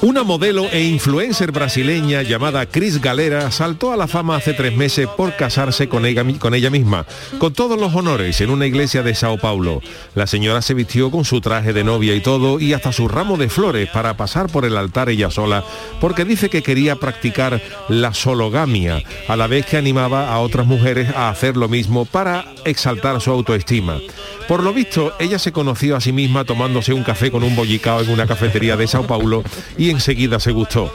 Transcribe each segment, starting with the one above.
Una modelo e influencer brasileña llamada Cris Galera saltó a la fama hace tres meses por casarse con ella, misma, con todos los honores en una iglesia de Sao Paulo. La señora se vistió con su traje de novia y todo y hasta su ramo de flores para pasar por el altar ella sola, porque dice que quería practicar la sologamia, a la vez que animaba a otras mujeres a hacer lo mismo para exaltar su autoestima. Por lo visto, ella se conoció a sí misma tomándose un café con un bollicao en una cafetería de Sao Paulo y enseguida se gustó.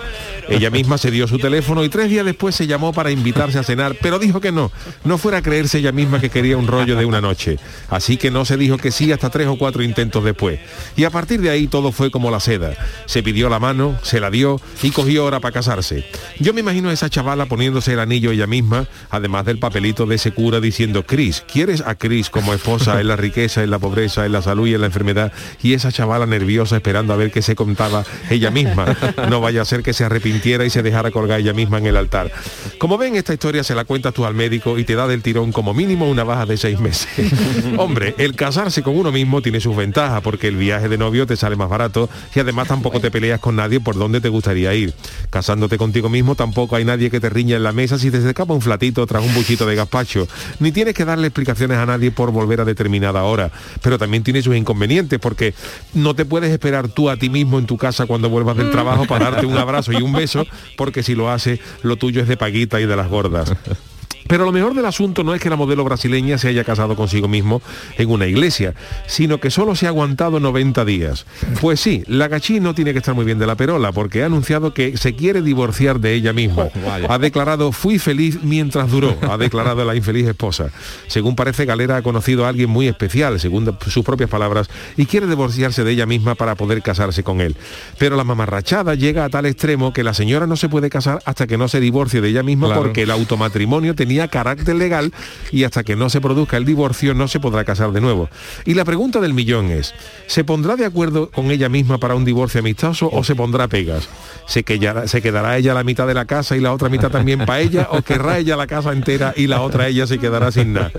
Ella misma se dio su teléfono y tres días después se llamó para invitarse a cenar, pero dijo que no, no fuera a creerse ella misma que quería un rollo de una noche. Así que no se dijo que sí hasta tres o cuatro intentos después. Y a partir de ahí todo fue como la seda. Se pidió la mano, se la dio y cogió hora para casarse. Yo me imagino a esa chavala poniéndose el anillo ella misma, además del papelito de ese cura diciendo, Cris, ¿quieres a Cris como esposa en la riqueza, en la pobreza, en la salud y en la enfermedad? Y esa chavala nerviosa esperando a ver qué se contaba ella misma. No vaya a ser que se arrepintiera y se dejara colgar ella misma en el altar. Como ven, esta historia se la cuentas tú al médico y te da del tirón como mínimo una baja de seis meses. Hombre, el casarse con uno mismo tiene sus ventajas porque el viaje de novio te sale más barato y además tampoco te peleas con nadie por donde te gustaría ir. Casándote contigo mismo tampoco hay nadie que te riña en la mesa si te escapa un flatito tras un buchito de gazpacho. Ni tienes que darle explicaciones a nadie por volver a determinada hora. Pero también tiene sus inconvenientes porque no te puedes esperar tú a ti mismo en tu casa cuando vuelvas del trabajo para darte un abrazo y un beso porque si lo hace, lo tuyo es de paguita y de las gordas. Pero lo mejor del asunto no es que la modelo brasileña se haya casado consigo mismo en una iglesia, sino que solo se ha aguantado 90 días. Pues sí, la gachí no tiene que estar muy bien de la perola, porque ha anunciado que se quiere divorciar de ella misma. Ha declarado, fui feliz mientras duró, ha declarado la infeliz esposa. Según parece, Galera ha conocido a alguien muy especial, según sus propias palabras, y quiere divorciarse de ella misma para poder casarse con él. Pero la mamarrachada llega a tal extremo que la señora no se puede casar hasta que no se divorcie de ella misma porque el automatrimonio tenía carácter legal y hasta que no se produzca el divorcio no se podrá casar de nuevo. Y la pregunta del millón es, ¿se pondrá de acuerdo con ella misma para un divorcio amistoso o se pondrá pegas? ¿Se, quedará, ¿Se quedará ella la mitad de la casa y la otra mitad también para ella o querrá ella la casa entera y la otra ella se quedará sin nada?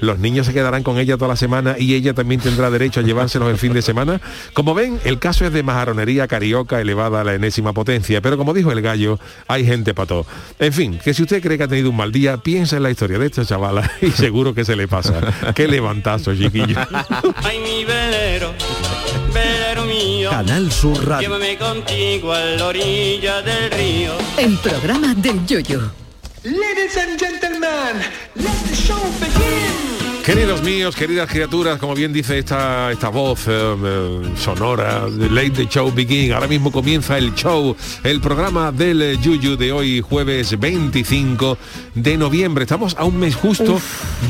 ¿Los niños se quedarán con ella toda la semana y ella también tendrá derecho a llevárselos el fin de semana? Como ven, el caso es de majaronería carioca elevada a la enésima potencia, pero como dijo el gallo, hay gente para todo. En fin, que si usted cree que ha tenido un mal día, piensa en la historia de esta chavala y seguro que se le pasa. Qué levantazo, chiquillo. Ay, mi velero, velero mío. Canal Sur Radio. Llévame contigo a la orilla del río. El programa del Yoyo. Ladies and gentlemen, let the show begin. Queridos míos, queridas criaturas, como bien dice esta, esta voz eh, eh, sonora, Late the Show Begin, ahora mismo comienza el show, el programa del eh, Yuyu de hoy, jueves 25 de noviembre. Estamos a un mes justo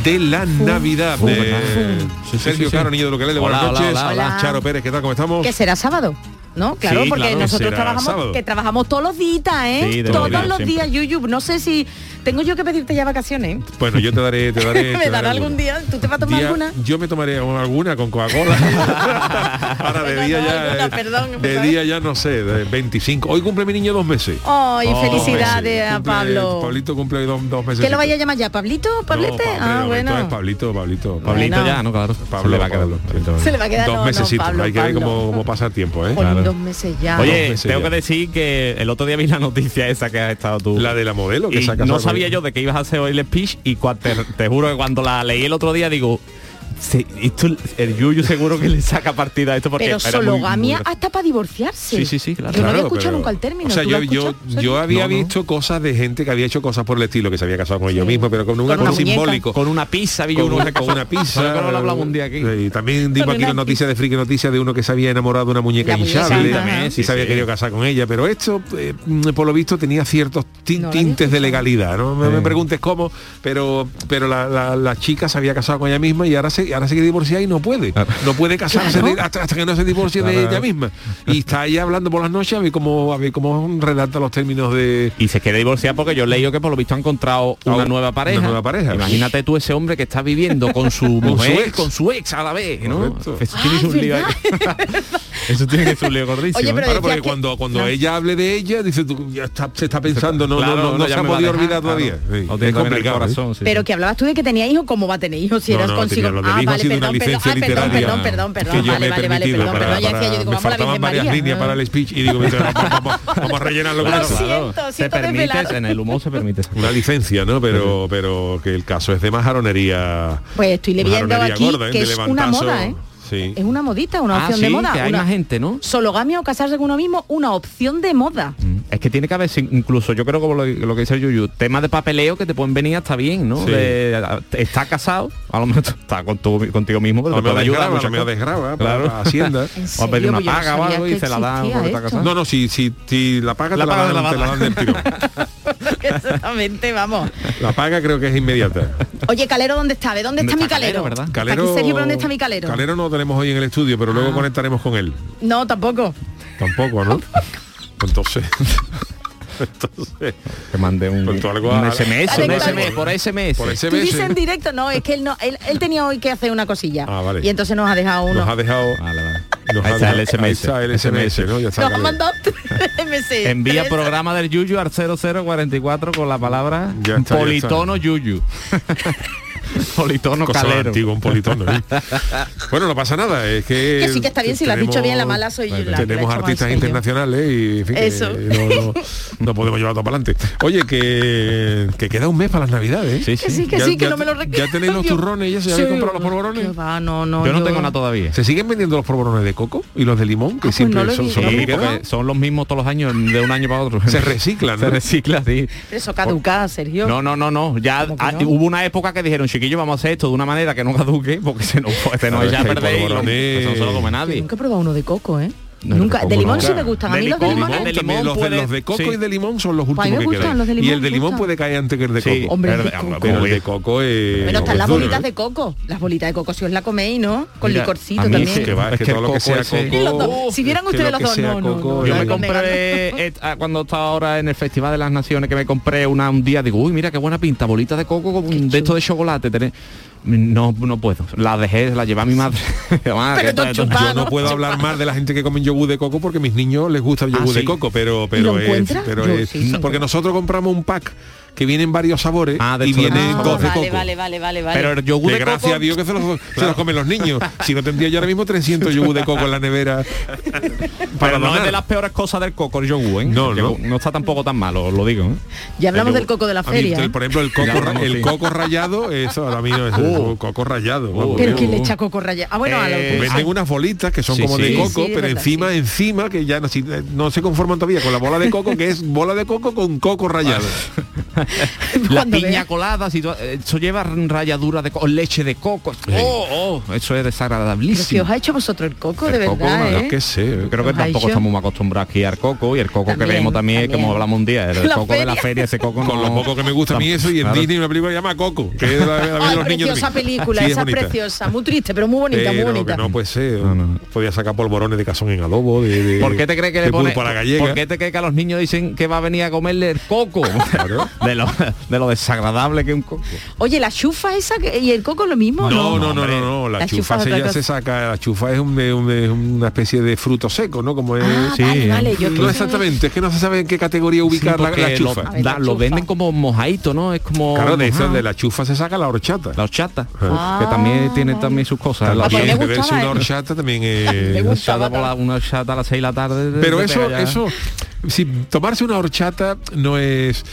de la Navidad. Eh, Sergio Caro, niño de lo que le buenas hola, noches. hola, hola. Charo Pérez, ¿qué tal? ¿Cómo estamos? Que será sábado. ¿No? Claro, Sí, porque claro, nosotros trabajamos, sábado. que trabajamos todos los días, ¿eh? Sí, todos los siempre. días, Yuyu. No sé si tengo yo que pedirte ya vacaciones. Bueno, yo te daré, te daré. ¿Me dará daré algún día? ¿Tú te vas a tomar Día- alguna? Yo me tomaré alguna con Coca-Cola. Ahora de día ya. alguna, eh, perdón, de día ya no sé, de 25. Hoy cumple mi niño dos meses. Ay, Oh, felicidades a Cumple- Pablo. Pablito cumple dos, dos meses. ¿Qué lo vaya a llamar ya? ¿Pablito? ¿Pablete? ah, bueno. Es Pablito, Pablito. Pablito Bueno. ya, ¿no? Claro. Pablo, Se le va a quedar. Pablo. Se le va a quedar Dos meses. Hay que ver cómo pasa el tiempo, ¿eh? Dos meses ya. Oye, meses tengo ya. que decir que el otro día vi la noticia esa que has estado tú. La de la modelo que y se ha casado no sabía yo de que ibas a hacer hoy el speech y cua- te, te juro que cuando la leí el otro día digo, sí, esto, el Yuyu seguro que le saca partida a esto porque Pero muy- sologamia muy- hasta para divorciarse. Sí, sí, sí, claro. Yo no había Claro, escuchado pero- nunca el término. O sea, ¿Tú yo, yo, yo había No, no. visto cosas de gente que había hecho cosas por el estilo, que se había casado con ellos mismos, pero con un Con acto simbólico. con una pizza vi con uno una, con una pizza. Pero no lo hablamos un día aquí. Y también dimos aquí una noticia de friki noticia de uno que se había enamorado de una muñeca hinchable y Sí, se había sí. querido casar con ella. Pero esto, eh, por lo visto, tenía ciertos tintes de legalidad. No me, me preguntes cómo, pero pero la chica se había casado con ella misma y ahora se, y ahora se quiere divorciar y no puede. No puede casarse Claro. de- hasta, hasta que no se divorcie de ella misma. Y está ahí hablando por las noches a ver cómo, a ver cómo redacta los términos de... Y se quiere divorciar porque yo he leído que por lo visto ha encontrado Ah, una nueva pareja. una nueva pareja. Imagínate tú ese hombre que está viviendo con su su mujer, ex. con su ex a la vez, ¿no? Tiene ser un lío ahí. Eso tiene que ser un lío gordísimo. Oye, ¿eh? pero Claro, porque que- cuando, cuando no. ella hable de ella, dice tú, ya está, se está pensando, no, Claro, no, no, no se ha podido olvidar claro. todavía. Sí, es complicado. ¿eh? corazón, sí. Pero que hablabas tú de que tenía hijos, ¿cómo va a tener hijos si No, eras no, consigo? ah, vale, sido una perdón, perdón, licencia ah, perdón, literaria perdón, perdón, perdón, que yo vale, me he vale, vale, perdón, para- perdón, ya decía para- yo, digo, me vamos a la faltaban Virgen varias María. líneas para el speech y digo, vamos, vamos a rellenarlo con eso. desvelar. en el humor se permite. Una licencia, ¿no? Pero, pero que el caso es de majaronería. Pues estoy leyendo aquí gorda, ¿eh? que De es una moda, ¿eh? Sí. Es una modita, una Ah, opción sí, de moda. que hay una más gente, ¿no? Sologamia o casarse con uno mismo, una opción de moda. Mm, Es que tiene que haber, incluso yo creo como lo, lo que dice el Yuyu, temas de papeleo que te pueden venir hasta bien, ¿no? Sí. De, está casado, a lo mejor está con tu- contigo mismo, pero A te puede ayudar. desgrava, a muchas lo mejor cosas. desgrava Claro. para Hacienda. ¿En O a pedir una paga o algo y se la dan existía porque está esto. casado. No, no, si, si, si la paga La te, paga la la dan, te la dan. del. Exactamente, vamos. La paga creo que es inmediata. Oye, Calero, ¿dónde está? ¿De dónde está ¿Dónde mi Calero, calero? verdad? Está aquí Sergio, ¿dónde está mi calero? Calero no lo tenemos hoy en el estudio, pero luego Ah. conectaremos con él. No, tampoco. Tampoco, ¿no? Entonces. Entonces. Que mande un, algo un SMS, un Dale, SMS, por SMS. Por Tú SMS. dices en directo, no, es que él no, él, él tenía hoy que hacer una cosilla. Ah, vale. Y entonces nos ha dejado uno. Nos ha dejado. Vale, vale. nos Ahí ha está el SMS. Ahí está el SMS, ¿no? Ya está Nos ha Calero. mandado MS. Envía programa del Yuyu al 0044 con la palabra Ya está, ya politono Yuyu. politono Cosa calero. antigua, un politono. ¿eh? bueno, no pasa nada, es que... Que sí que está bien, si lo has dicho bien, la mala soy yo, Tenemos artistas internacionales y en fin, que Eso. No, no- no podemos llevar todo para adelante. Oye, que, que queda un mes para las navidades. Sí, Que sí. sí, que Ya- sí, que ya- no me lo recuerdo. ya tenéis los turrones, ya se habéis comprado los polvorones. Va, no, no, Yo no tengo nada todavía. ¿Se siguen vendiendo los polvorones de coco y los de limón? Que pues siempre no lo he son, son los Sí, que quedan? porque son los mismos todos los años, de un año para otro. Se reciclan, Se ¿no? recicla, sí. Pero eso caduca, Sergio. No, no, no, no. Ya ¿Cómo que ah, hubo una época que dijeron, chiquillos, vamos a hacer esto de una manera que no caduque, porque se nos, se nos echa a perder y eso no se lo come Yo nadie. nunca he probado uno de coco, ¿eh? No, nunca. de limón no. sí me gustan. A mí De los de limón, limón. de También limón los, de, puede- los de coco sí. y de limón son los Pues a mí últimos me que gustan quedan. los de y limón, el de limón puede caer antes que el de Sí. coco. Hombre, el de Pero, coco. Pero el de coco es... Pero están las es bolitas ¿eh? de coco. Las bolitas de coco si os la coméis, ¿no? Con Mira, licorcito a mí también. sí Que va, es Es que todo el lo que coco sea ese- coco... Los. Si vieran ustedes lo los dos, no, no, coco, no, Yo es- me no, compré, eh, ah, cuando estaba ahora en el Festival de las Naciones, que me compré una un día, digo, uy, mira qué buena pinta, bolita de coco con de esto de chocolate. Tenés". No, no puedo. La dejé, la llevé a mi madre. Que chupas, Yo no puedo hablar más de la gente que come yogur de coco porque a mis niños les gusta el Ah, yogur de sí. coco, pero pero es, encuentras? pero Yo es- sí, sí. porque nosotros compramos un pack que vienen varios sabores Ah, de y vienen coco. dos de vale, coco. vale, vale, vale, vale. Pero el yogur De de gracias coco, a Dios que se los, se los comen los niños. Si no tendría yo ahora mismo 300 yogur de coco en la nevera. pero no es de las peores cosas del coco, el yogur, ¿eh? No, no. no está tampoco tan malo, os lo digo. ¿eh? ya hablamos El del coco de la a mí, feria. por ejemplo, el coco, hablamos, el sí. coco rallado, eso a mí no es Uh. el coco rallado. vamos. Pero Uh. ¿quién le echa coco rallado? Ah, bueno, a lo Eh, Venden unas bolitas que son Sí, como sí. de coco, pero verdad, encima, sí. encima, que ya no, si- no se conforman todavía con la bola de coco, que es bola de coco con coco rallado. La piña colada, si tú- eh, eso lleva ralladura de coco, leche de coco. Oh, oh, eso es Pero si desagradabilísimo. os ha hecho vosotros el coco, de coco, verdad, no, ¿eh? Yo qué sé. Creo que tampoco estamos muy acostumbrados aquí al coco y el coco que vemos también, también. como hablamos un día, el La coco de la feria. ese coco Con no- lo poco que me gusta a mí eso y en Claro. Disney una película que se llama Coco, que es la, Ay, los preciosa película, Sí, es esa bonita. preciosa, muy triste, pero muy bonita, muy Pero bonita. que no puede ser. No, no. Podía sacar polvorones de cazón en adobo, de, ¿Por qué te crees que le pone, pulpo a la gallega. ¿Por qué te crees que a los niños dicen que va a venir a comerle el coco? De, lo, de lo desagradable que es un coco. Oye, la chufa esa que- y el coco es lo mismo, No, ¿no? no, no, no, no, la, La chufa, chufa se, ya se saca, la chufa es, un- es un- es una especie de fruto seco, ¿no? Como es, Ah, Sí, vale, ¿eh? vale, yo no exactamente, es que no se sabe en qué categoría ubicar Sí, la, la chufa. Ver, la lo chufa. venden como mojadito, ¿no? Es como Claro, de eso, de la chufa se saca la horchata. la horchata, Ah, que también tiene vale. también sus cosas. La Ah, pues beberse una ¿eh? horchata también es... Me una horchata, por la- una horchata a las 6 de la tarde. Pero eso, eso, si tomarse una horchata no es,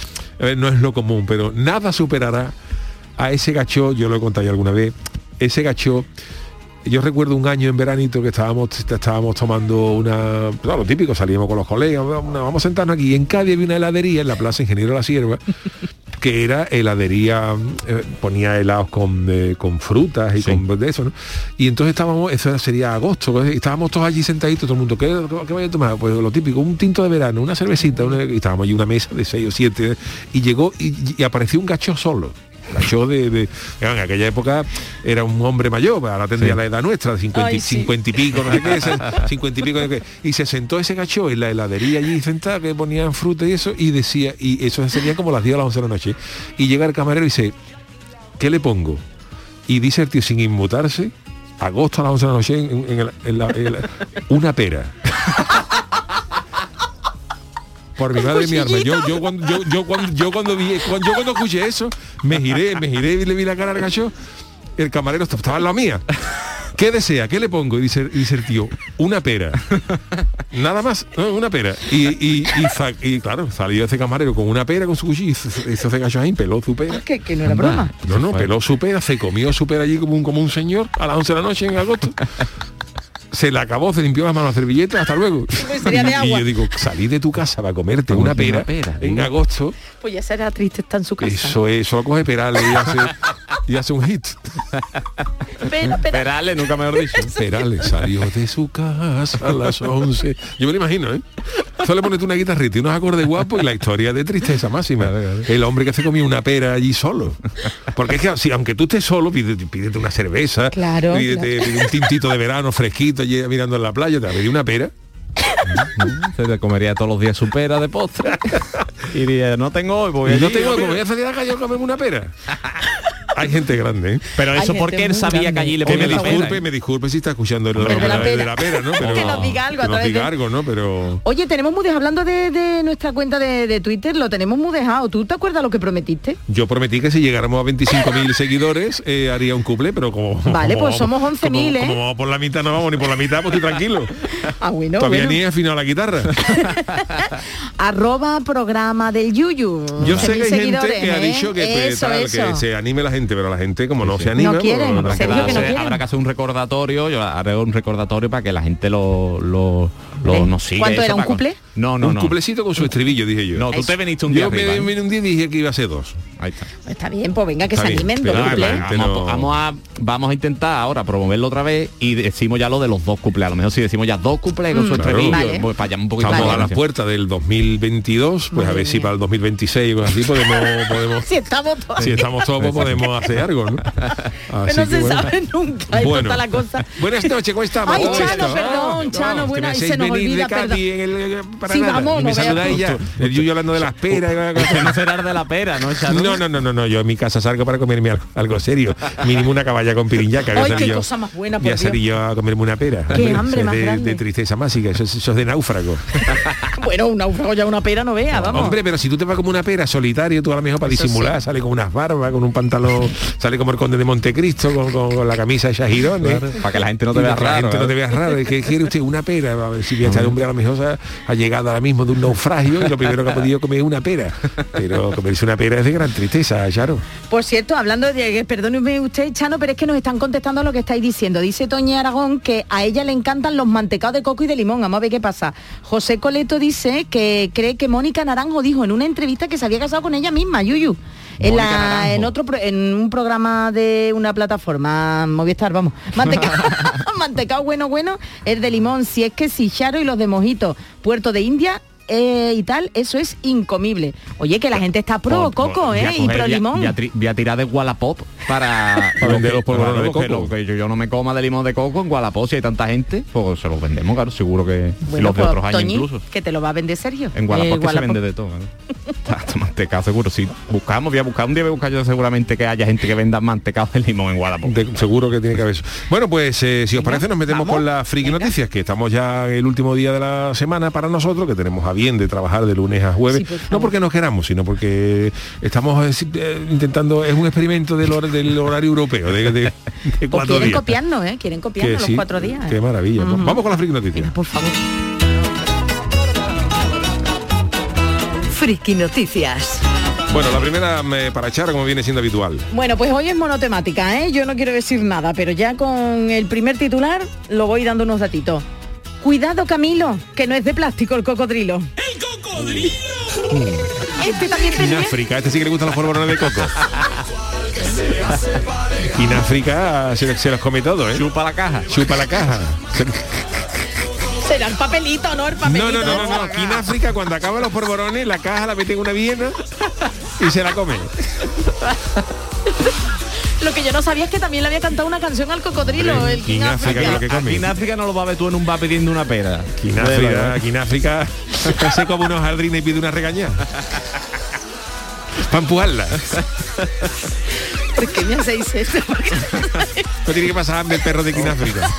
no es lo común, pero nada superará a ese gacho, yo lo he contado ya alguna vez, ese gacho, yo recuerdo un año en veranito que estábamos, estábamos tomando una, lo típico, salíamos con los colegas, vamos a sentarnos aquí, y en Cádiz había una heladería en la Plaza Ingeniero La Sierva, que era heladería, eh, ponía helados con, eh, con frutas y Sí. con de eso, ¿no? Y entonces estábamos, eso sería agosto, y estábamos todos allí sentaditos, todo el mundo, ¿qué, qué vaya a tomar? Pues lo típico, un tinto de verano, una cervecita, una- y estábamos allí una mesa de seis o siete, y llegó y, y apareció un gacho solo. Gacho de, de- en aquella época era un hombre mayor, ahora tendría la edad nuestra, 50, y- Ay, sí. 50 y pico, no sé qué, ese- 50 y pico, no sé qué. y se sentó ese gacho en la heladería allí sentada, que ponían fruta y eso, y decía, y eso sería como las 10 o las 11 de la noche, y llega el camarero y dice, ¿qué le pongo? Y dice el tío sin inmutarse, agosto a las 11 de la noche, en, en el- en la- en la- una pera. Por mi madre y mi arma. Yo, yo, cuando, yo, yo cuando, yo cuando vi, cuando, yo cuando escuché eso, me giré, me giré y le vi la cara al gacho. El camarero estaba en la mía. ¿Qué desea? ¿Qué le pongo? Y dice, dice el tío, una pera. Nada más, no, una pera. Y, y, y, sa- y claro, salió ese camarero con una pera con su cuchillo y ese gacho ahí, peló su pera. Que, que no era broma. No, no, peló su pera, se comió su pera allí como un, como un señor a las 11 de la noche en agosto. Se la acabó, se limpió las manos a servilleta, hasta luego. Pues sería de Y yo digo, salí de tu casa para comerte una comerte pera, una pera, en agosto. Pues ya será triste estar en su casa. Eso es, solo coge perales y hace, y hace un hit. Espera, espera. Perales, nunca mejor dicho. Perales salió de su casa a las 11. Yo me lo imagino, ¿eh? Solo le pones una guitarrita y unos acordes guapos y la historia de tristeza máxima. El hombre que se comió una pera allí solo. Porque es que si, aunque tú estés solo, pídete, pídete una cerveza, Claro, pídete, un tintito de verano fresquito allí mirando en la playa, te va a pedir una pera. Se te comería todos los días su pera de postre. Y diría, no tengo hoy, voy Y no tengo pido". voy a salir a la calle a comerme una pera. Hay gente grande, ¿eh? Pero eso porque él sabía grande. que allí le Que me ponían la pera. disculpe, me disculpe si está escuchando el, de la pera. de la pera, ¿no? Pero, Que nos diga algo a que nos diga de- algo, ¿no? Pero Oye, tenemos muy dejado, hablando de, de nuestra cuenta de, de Twitter, lo tenemos muy dejado. ¿Tú te acuerdas lo que prometiste? yo prometí que si llegáramos a 25.000 seguidores eh, haría un couple, pero como Vale, como pues somos vamos- 11.000, como- ¿eh? Como vamos por la mitad no vamos ni por la mitad, pues estoy tranquilo. Ah, bueno, Todavía bueno. ni he afinado la guitarra. Arroba programa del Yuyu. Yo sé 11.000 que hay gente seguidores, que ha ¿eh? dicho que se anime la gente, pero la gente como no se anima, No quieren, pues, en serio que no hacer- quieren. habrá que hacer un recordatorio, yo haré un recordatorio para que la gente lo, lo, ¿Cuánto era, un cuplé? No, no, un no. cuplecito con su estribillo, dije yo. No, tú te veniste un día yo arriba, me- un día dije que iba a ser dos. Ahí está. Está bien, pues venga, que Está se bien, animen, pero dos la Vamos, no- a, vamos a vamos a intentar ahora promoverlo otra vez y decimos ya lo de los dos cuplés. A lo mejor si decimos ya dos cuplés con su Claro. estribillo, Vale. pues para allá un poquito Estamos a de las puertas del 2022, pues a ver si para el 2026 o así podemos, podemos Si estamos todos. si estamos todos pues podemos hacer algo, ¿no? Pero Así no se bueno. sabe nunca, está la cosa. Buenas noches, ¿cómo estamos? Ay, ¿Cómo Chano, estás? perdón, Chano, que bueno, me y se hacéis nos venir olvida, de Cádiz perdón. en el- para Sí, nada. vamos, y me no veas saludáis tú. ya. El Yuyo hablando de las peras. No será de la pera, ¿no? No, no, no, no, no, yo en mi casa salgo para comerme algo, algo serio. Mínimo una caballa con pirinyaca. Ay, qué yo- cosa más buena, por Voy a yo a comerme una pera. Qué hambre más de, grande. de tristeza mágica, eso, es- eso es de náufrago. Bueno, un náufrago ya una pera no vea, vamos. Hombre, pero si tú te vas como una pera solitario, tú a lo mejor para Eso disimular, sale con unas barbas, con un pantalón, sale como el conde de Montecristo, con, con- con la camisa de girones. Para que la gente no te vea que la raro. gente no ¿eh? te vea raro. ¿Qué quiere usted? Una pera. A ver si este hombre a lo mejor ha, ha llegado ahora mismo de un naufragio y lo primero que ha podido comer es una pera. Pero comerse una pera es de gran tristeza, Charo. Por cierto, hablando de, perdóneme usted, Chano, pero es que nos están contestando lo que estáis diciendo. Dice Toña Aragón que a ella le encantan los mantecados de coco y de limón. Vamos a ver qué pasa. José Coleto dice que cree que Mónica Naranjo dijo en una entrevista que se había casado con ella misma, Yuyu. En, la, otro en un programa de una plataforma Movistar, vamos. Mantecado, mantecado bueno bueno, el de limón, si es que si Y los de Mojito, Puerto de India eh, y tal, eso es incomible. Oye, que la gente está pro coco, ¿eh? Y pro limón. voy a, tri- voy a tirar de Wallapop para, Para vender los polvorones de que coco. lo- que yo, yo no me coma de limón de coco en Wallapop si hay tanta gente, pues se los vendemos, claro, seguro que Bueno, los de pues, otros años Toñi, incluso. que te lo va a vender Sergio. En Wallapop Eh, que se vende de todo. ¿no? Hasta mantecado seguro. Si buscamos, voy a buscar un día voy a buscar yo seguramente que haya gente que venda mantecado de limón en Wallapop. De- seguro que tiene que haber eso. Bueno, pues eh, si os parece nos metemos vamos. con las friki noticias, que estamos ya el último día de la semana para nosotros, que tenemos a bien de trabajar de lunes a jueves. Sí, por favor. no porque nos queramos, sino porque estamos eh, eh, intentando, es un experimento del, hor- del horario europeo, de, de- de cuatro quieren días. copiarnos, ¿eh? Quieren copiarnos Que los sí, cuatro días. Qué ¿eh? maravilla. Vamos con las friki noticias. Venga, por favor. Friki Noticias. Bueno, la primera eh, para echar, como viene siendo habitual. Bueno, pues hoy es monotemática, ¿eh? Yo no quiero decir nada, pero ya con el primer titular lo voy dando unos datitos. Cuidado, Camilo, que no es de plástico el cocodrilo. ¡El cocodrilo! Este también En tenía... África, a este sí que le gustan los polvorones de coco. Y en África se, se los come todo, ¿eh? Chupa la caja. Chupa la caja. Será el papelito, ¿no? El papelito. No, no, no, no, no. Aquí en África cuando acaban los polvorones, la caja la meten en una viena y se la come. Lo que yo no sabía es que también le había cantado una canción al cocodrilo, el King King África, África. Aquí en África no lo va a ver tú en un bar pidiendo una pera. En África, aquí en África se come unos jardines y pide una regañada. Para empujarla. ¿Por qué me hacéis esto? No tiene que pasar hambre el perro de aquí en África.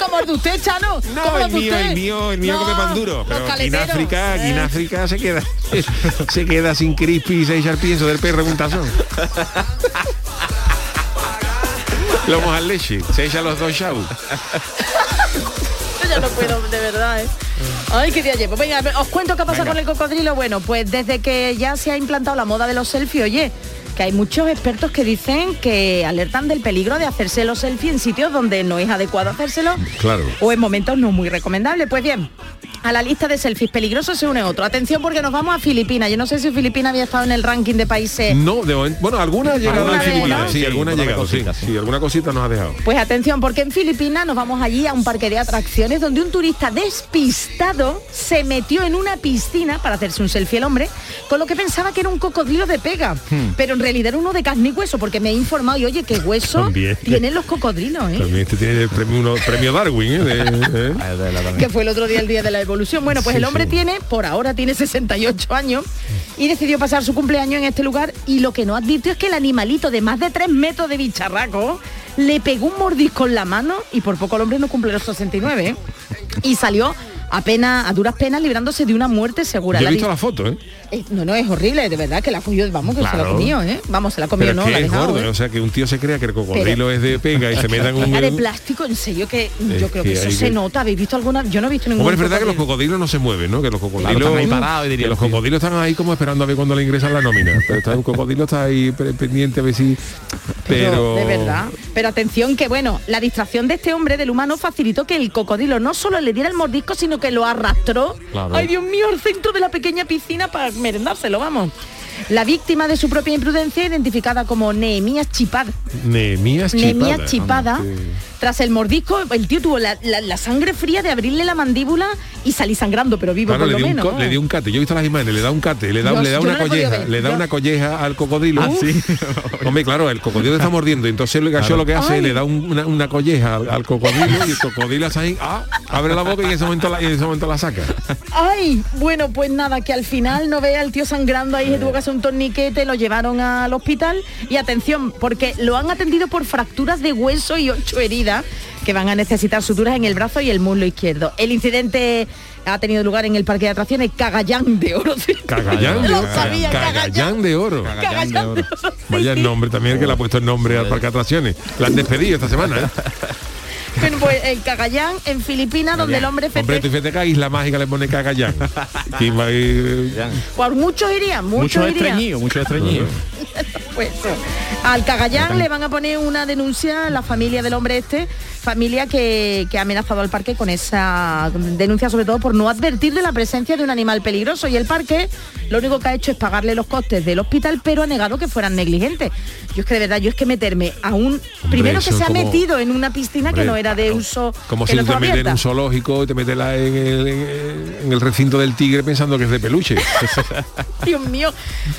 Como el de usted, Chano. No, como el mío, el mío, el mío No, come pan duro. Pero aquí en caleteros, África, aquí en ¿eh? Se queda, se queda sin crispy y se echa el pienso del perro en un tazón. Lomo al leche, se echa los dos shows. Yo ya no puedo, de verdad, ¿eh? Ay, qué día llevo. Venga, os cuento qué pasa con el cocodrilo. Bueno, pues desde que ya se ha implantado la moda de los selfies, oye, que hay muchos expertos que dicen que alertan del peligro de hacerse los selfies en sitios donde no es adecuado hacérselo Claro. o en momentos no muy recomendables. Pues bien, a la lista de selfies peligrosos se une otro. Atención porque nos vamos a Filipinas. Yo no sé si Filipinas había estado en el ranking de países No, de momento- bueno, alguna ha llegado Alguna en Filipinas. ¿no? Sí, Sí, alguna ha llegado, sí. cosita, sí. Sí, alguna cosita nos ha dejado. Pues atención, porque en Filipinas nos vamos allí a un parque de atracciones donde un turista despistado se metió en una piscina para hacerse un selfie el hombre, con lo que pensaba que era un cocodrilo de pega. Hmm. Pero en realidad era uno de carne y hueso, porque me he informado y oye, qué hueso También. tienen los cocodrilos, ¿eh? También este tiene el premio, uno- premio Darwin, ¿eh? De- ¿eh? que fue el otro día el día de la evolución. Bueno, pues Sí, el hombre sí. tiene, por ahora tiene 68 años y decidió pasar su cumpleaños en este lugar y lo que no advirtió es que el animalito de más de 3 metros de bicharraco le pegó un mordisco en la mano y por poco el hombre no cumple los 69 ¿eh? y salió apenas a duras penas librándose de una muerte segura. Yo he La visto la foto, ¿eh? Eh, no, no, es horrible, de verdad que la cogió, vamos, que se la comió, ¿eh? Vamos, se la comió, Pero no, la dejado, gordo, ¿eh? o sea, que un tío se crea que el cocodrilo Pero- es de pega y se meta en un... De plástico, en serio que yo creo que, que eso se que- nota. ¿Habéis visto alguna? Yo no he visto ningún Hombre, es verdad que los cocodrilo. cocodrilos no se mueven, ¿no? Que los cocodrilos... están ahí parados diría que los cocodrilos están ahí como esperando a ver cuando le ingresan la nómina. Pero está, un cocodrilo está ahí pe- pendiente a ver si... Pero... de verdad. Pero atención que bueno, la distracción de este hombre del humano facilitó que el cocodrilo no solo le diera el mordisco, sino que lo arrastró. Claro. Ay, Dios mío, al centro de la pequeña piscina para merendárselo, vamos. La víctima de su propia imprudencia, identificada como Nehemías Chipad. Nehemías Chipada. Nehemías Chipada. Tras el mordisco, el tío tuvo la, la- la sangre fría de abrirle la mandíbula y salir sangrando, pero vivo Claro, por le lo dio, un menos. co- le dio un cate. Yo he visto las imágenes, le da un cate, le da, le una no colleja, le da una colleja al cocodrilo. Ah, sí. Hombre, claro, el cocodrilo está mordiendo, entonces el gallo lo que hace Ay. le da un- una, una colleja al, al cocodrilo y el cocodrilo ahí, ah, abre la boca y en ese momento la, en ese momento la saca. Ay, bueno, pues nada, que al final no vea al tío sangrando ahí, se tuvo que hacer un torniquete, lo llevaron al hospital y atención, porque lo han atendido por fracturas de hueso y ocho heridas que van a necesitar suturas en el brazo y el muslo izquierdo. El incidente ha tenido lugar en el parque de atracciones Cagayán de Oro. Cagallán de Lo oro. sabía, Cagallán de oro. Cagayán de Oro. Vaya el nombre también el que le ha puesto el nombre al parque de atracciones. La han despedido esta semana, ¿eh? Bueno, pues en Cagayán, en Filipinas, donde el hombre Hombre, festeja. tú fíjate que a Isla Mágica le pone Cagallán. ¿Quién va a ir? Por muchos irían, muchos Mucho irían. estreñido, mucho estreñido. Pues, al Cagayán le van a poner una denuncia a la familia del hombre este, familia que, que ha amenazado al parque con esa denuncia sobre todo por no advertir de la presencia de un animal peligroso y el parque lo único que ha hecho es pagarle los costes del hospital pero ha negado que fueran negligentes. Yo es que de verdad, yo es que meterme a un... primero que se ha como- metido en una piscina que Hombre, no era de claro. uso... Como que si no tú te metes en un zoológico y te metes la- en, el, en- el recinto del tigre pensando que es de peluche. Dios mío,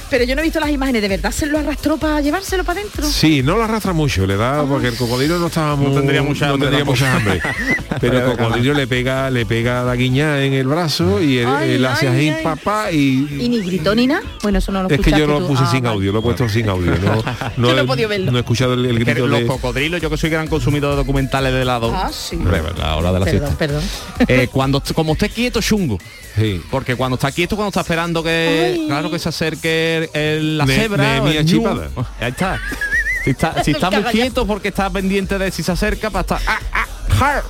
pero yo no he visto las imágenes, ¿de verdad se lo arrastró para llevárselo para adentro? Sí, no lo arrastra mucho, le da porque el cocodrilo no estaba muy, tendría mucha no hambre tendría mucha hambre. Pero el cocodrilo le pega, le pega la guiña en el brazo y él, Ay, él hace ay, así ay. papá ¿Y y, ni gritó ni nada? Bueno, eso no lo es que yo lo puse Ah, sin vale. audio, lo he puesto sin audio. No, no, Yo no he podido verlo. no he escuchado el, el grito los de... cocodrilos, yo que soy gran consumidor de documentales de Ah, sí. Hombre, la hora de la Perdón, siesta. perdón. Eh, cuando como esté quieto, chungo. Sí. Porque cuando está quieto, cuando está esperando que Ay. claro que se acerque el- la Ne- cebra, el. Ahí está. Si está, si está muy quieto porque está pendiente de si se acerca para estar. ah, ah.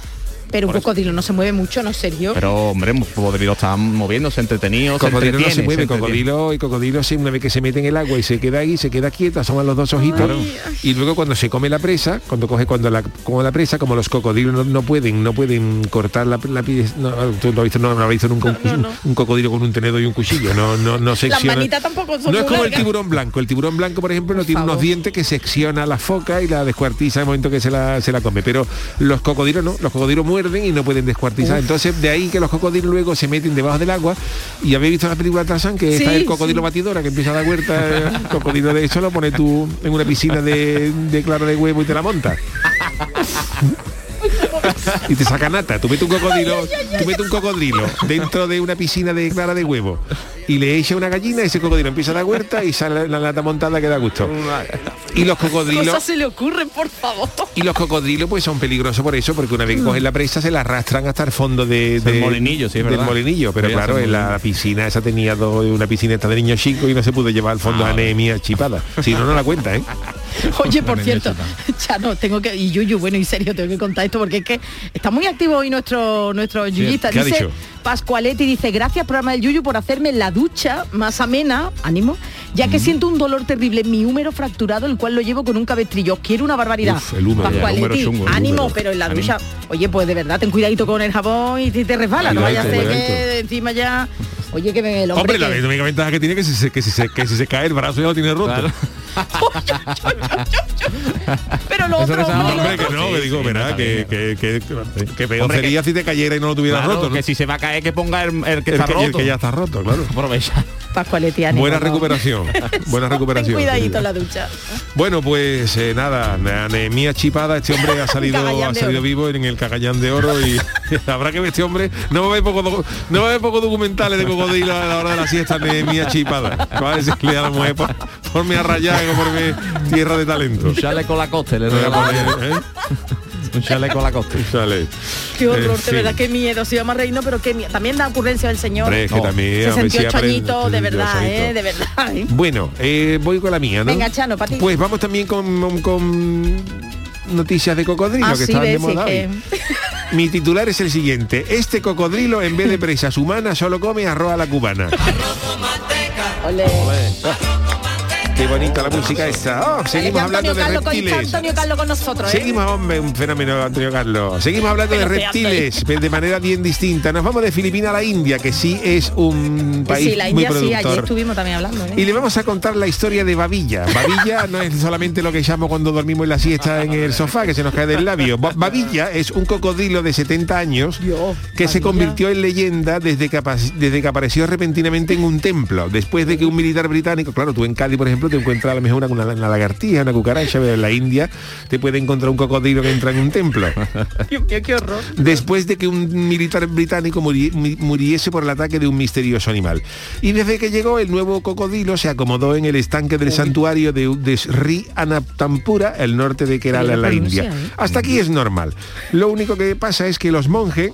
Pero un cocodrilo no se mueve mucho, ¿no? ¿Serio? Pero hombre, un cocodrilo está moviéndose, entretenido, se Cocodrilo no se mueve, se cocodrilo y cocodrilo sí, una vez que se mete en el agua y se queda ahí, se queda quieta, asoman los dos ojitos Ay, y luego cuando se come la presa, cuando coge cuando la come la presa, como los cocodrilos no, no pueden, no pueden cortar la, la piel, no, tú no has visto, no, no has visto nunca un, no. un cocodrilo con un tenedor y un cuchillo, no, no, no secciona. tampoco son No es muy como el tiburón blanco, el tiburón blanco por ejemplo no tiene unos dientes que secciona a la foca y la descuartiza en el momento que se la, se la come, pero los cocodrilos no, los cocodrilos muerden muerden y no pueden descuartizar. Entonces, de ahí que los cocodrilos luego se meten debajo del agua. Y habéis visto la película de Tarzán, que está el cocodrilo sí. batidora, que empieza a dar vuelta. El cocodrilo de eso lo pones tú en una piscina de, de clara de huevo y te la montas. y te saca nata. Tú metes un cocodrilo, tú metes un cocodrilo dentro de una piscina de clara de huevo y le echa una gallina, ese cocodrilo empieza a dar huerta y sale la nata montada que da gusto. Y los cocodrilos Cosas se le ocurren, por favor. y los cocodrilos pues son peligrosos por eso, porque una vez que cogen la presa se la arrastran hasta el fondo de, molinillo, sí, es del molinillo. Pero claro, en la piscina esa tenía dos, una piscina esta de niños chicos y no se pudo llevar al fondo Ah, anemia chipada. Si no, no la cuenta, ¿eh? Oye, por cierto, ya no, tengo que. Y Yuyu, bueno, en serio, tengo que contar esto porque es que está muy activo hoy nuestro nuestro yuyista. ¿qué ha Dice dicho? Pascualetti dice, gracias programa del Yuyu por hacerme la ducha más amena, ánimo, ya que siento un dolor terrible en mi húmero fracturado, el cual lo llevo con un cabestrillo. Quiero una barbaridad. Uf, el húmero, el Pascualetti, húmero chungo, el ánimo, húmero. pero en la Ánimo. ducha. Oye, pues de verdad, ten cuidadito con el jabón y si te resbala, no vaya a ser que encima ya. Oye, que me el hombre. Hombre, la que- única ventaja que tiene que si se, que si se, que si se cae el brazo ya lo tiene roto. Claro. Pero lo otro, hombre, que no, que digo, no, Que, que, que, que peor Hombre, sería si te cayera y no lo tuviera Claro, roto, ¿no? que si se va a caer que ponga el, el que el, está que, el roto. que ya está roto, claro. Aprovecha. Pascualetti, ánimo, Buena recuperación. Buena recuperación. cuidadito la ducha. Bueno, pues eh, nada, anemia chipada, este hombre ha salido, ha salido vivo en el cagallán de oro y habrá que ver este hombre, no va a ver poco, no va a ver poco documentales de cocodrilo a la hora de la siesta, anemia chipada. Va a decirle a la mujer, por, ponme a rayar o ponme tierra de talento. Un chale con la costa, le a regalamos. poner, ¿eh? Un chale con la costa. Sale. Qué horror, En de fin. verdad, qué miedo. Si vamos a reírnos, pero qué miedo. También da ocurrencia del señor. Es que No, también, hombre, si 68 aprende- añitos, de verdad, 68 ¿eh? De verdad, ¿eh? Bueno, eh, voy con la mía, ¿no? Venga, Chano, pa' ti. Pues vamos también con, con noticias de cocodrilo Ah, que sí, estaban de sí, moda que-. Mi titular es el siguiente. Este cocodrilo, en vez de presas humanas, solo come arroz a la cubana. Ole. Qué bonita la música esta. Oh, seguimos hablando de con- reptiles. Antonio Carlos con nosotros, ¿eh? Seguimos, hombre, un fenómeno, Antonio Carlos. Seguimos hablando de Pero reptiles, de manera bien distinta. Nos vamos de Filipinas a la India, que sí es un país Sí, la muy sí, productor. allí estuvimos también hablando, ¿eh? Y le vamos a contar la historia de Babilla. Babilla no es solamente lo que llamo cuando dormimos en la siesta en el sofá, que se nos cae del labio. Ba- Babilla es un cocodrilo de 70 años que se convirtió en leyenda desde que, desde que apareció repentinamente en un templo. Después de que un militar británico, claro, tú en Cádiz, por ejemplo, te encuentras a lo mejor una, una, una lagartija, una cucaracha, pero en la India te puede encontrar un cocodrilo que entra en un templo. Dios mío, qué horror. después de que un militar británico muri- muriese por el ataque de un misterioso animal. Y desde que llegó el nuevo cocodrilo se acomodó en el estanque del santuario de, de Sri Anaptampura, el norte de Kerala, en la India. ¿eh? Hasta aquí es normal. Lo único que pasa es que los monjes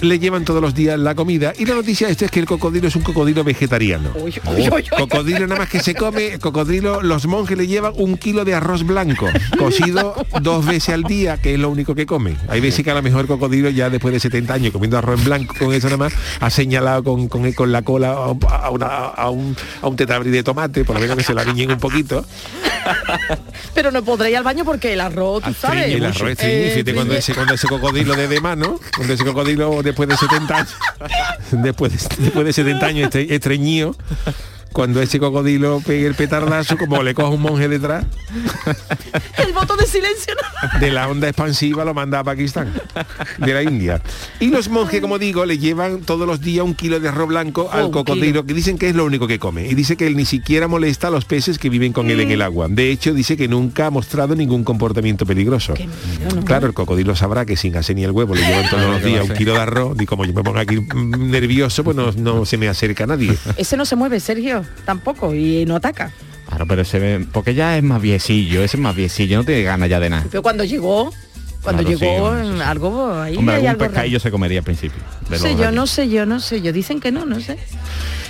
le llevan todos los días la comida y la noticia esta es que el cocodrilo es un cocodrilo vegetariano. Uy, uy, uy, uy. Cocodrilo nada más que se come, cocodrilo, los monjes le llevan un kilo de arroz blanco, cocido dos veces al día, que es lo único que come. Hay veces que a lo mejor el cocodrilo ya después de 70 años comiendo arroz en blanco con eso nada más, ha señalado con, con, con la cola a, una- a un, a un tetabri de tomate, por lo menos que se la riñen un poquito. Pero no podré ir al baño porque el arroz, tú sabes. el arroz Eh, cuando ese, cuando ese cocodrilo de, de mano, cuando ese cocodrilo después de 70 años, después de, después de 70 años estre- estreñido, cuando ese cocodrilo pegue el petardazo, como le coge un monje detrás, El voto de silencio. ¿no? de la onda expansiva lo manda a Pakistán, de la India. Y los monjes, como digo, le llevan todos los días un kilo de arroz blanco Oh, al cocodrilo, que dicen que es lo único que come. Y dice que él ni siquiera molesta a los peces que viven con él en el agua. De hecho, dice que nunca ha mostrado ningún comportamiento peligroso. Qué miedo, ¿no? Claro, el cocodrilo sabrá que sin hacer ni el huevo le llevan todos los ¿qué va días un kilo de arroz y como yo me pongo aquí mm, nervioso, pues no, no se me acerca a nadie. Ese no se mueve, Sergio, tampoco, y no ataca. Claro, pero se ve, porque ya es más viecillo, ese es más viecillo, no tiene ganas ya de nada. Pero cuando llegó, cuando Claro, llegó, sí. algo ahí Hombre, hay algún algo raro. pescadillo se comería al principio. No sé yo, no sé yo, no sé yo. Dicen que no, no sé.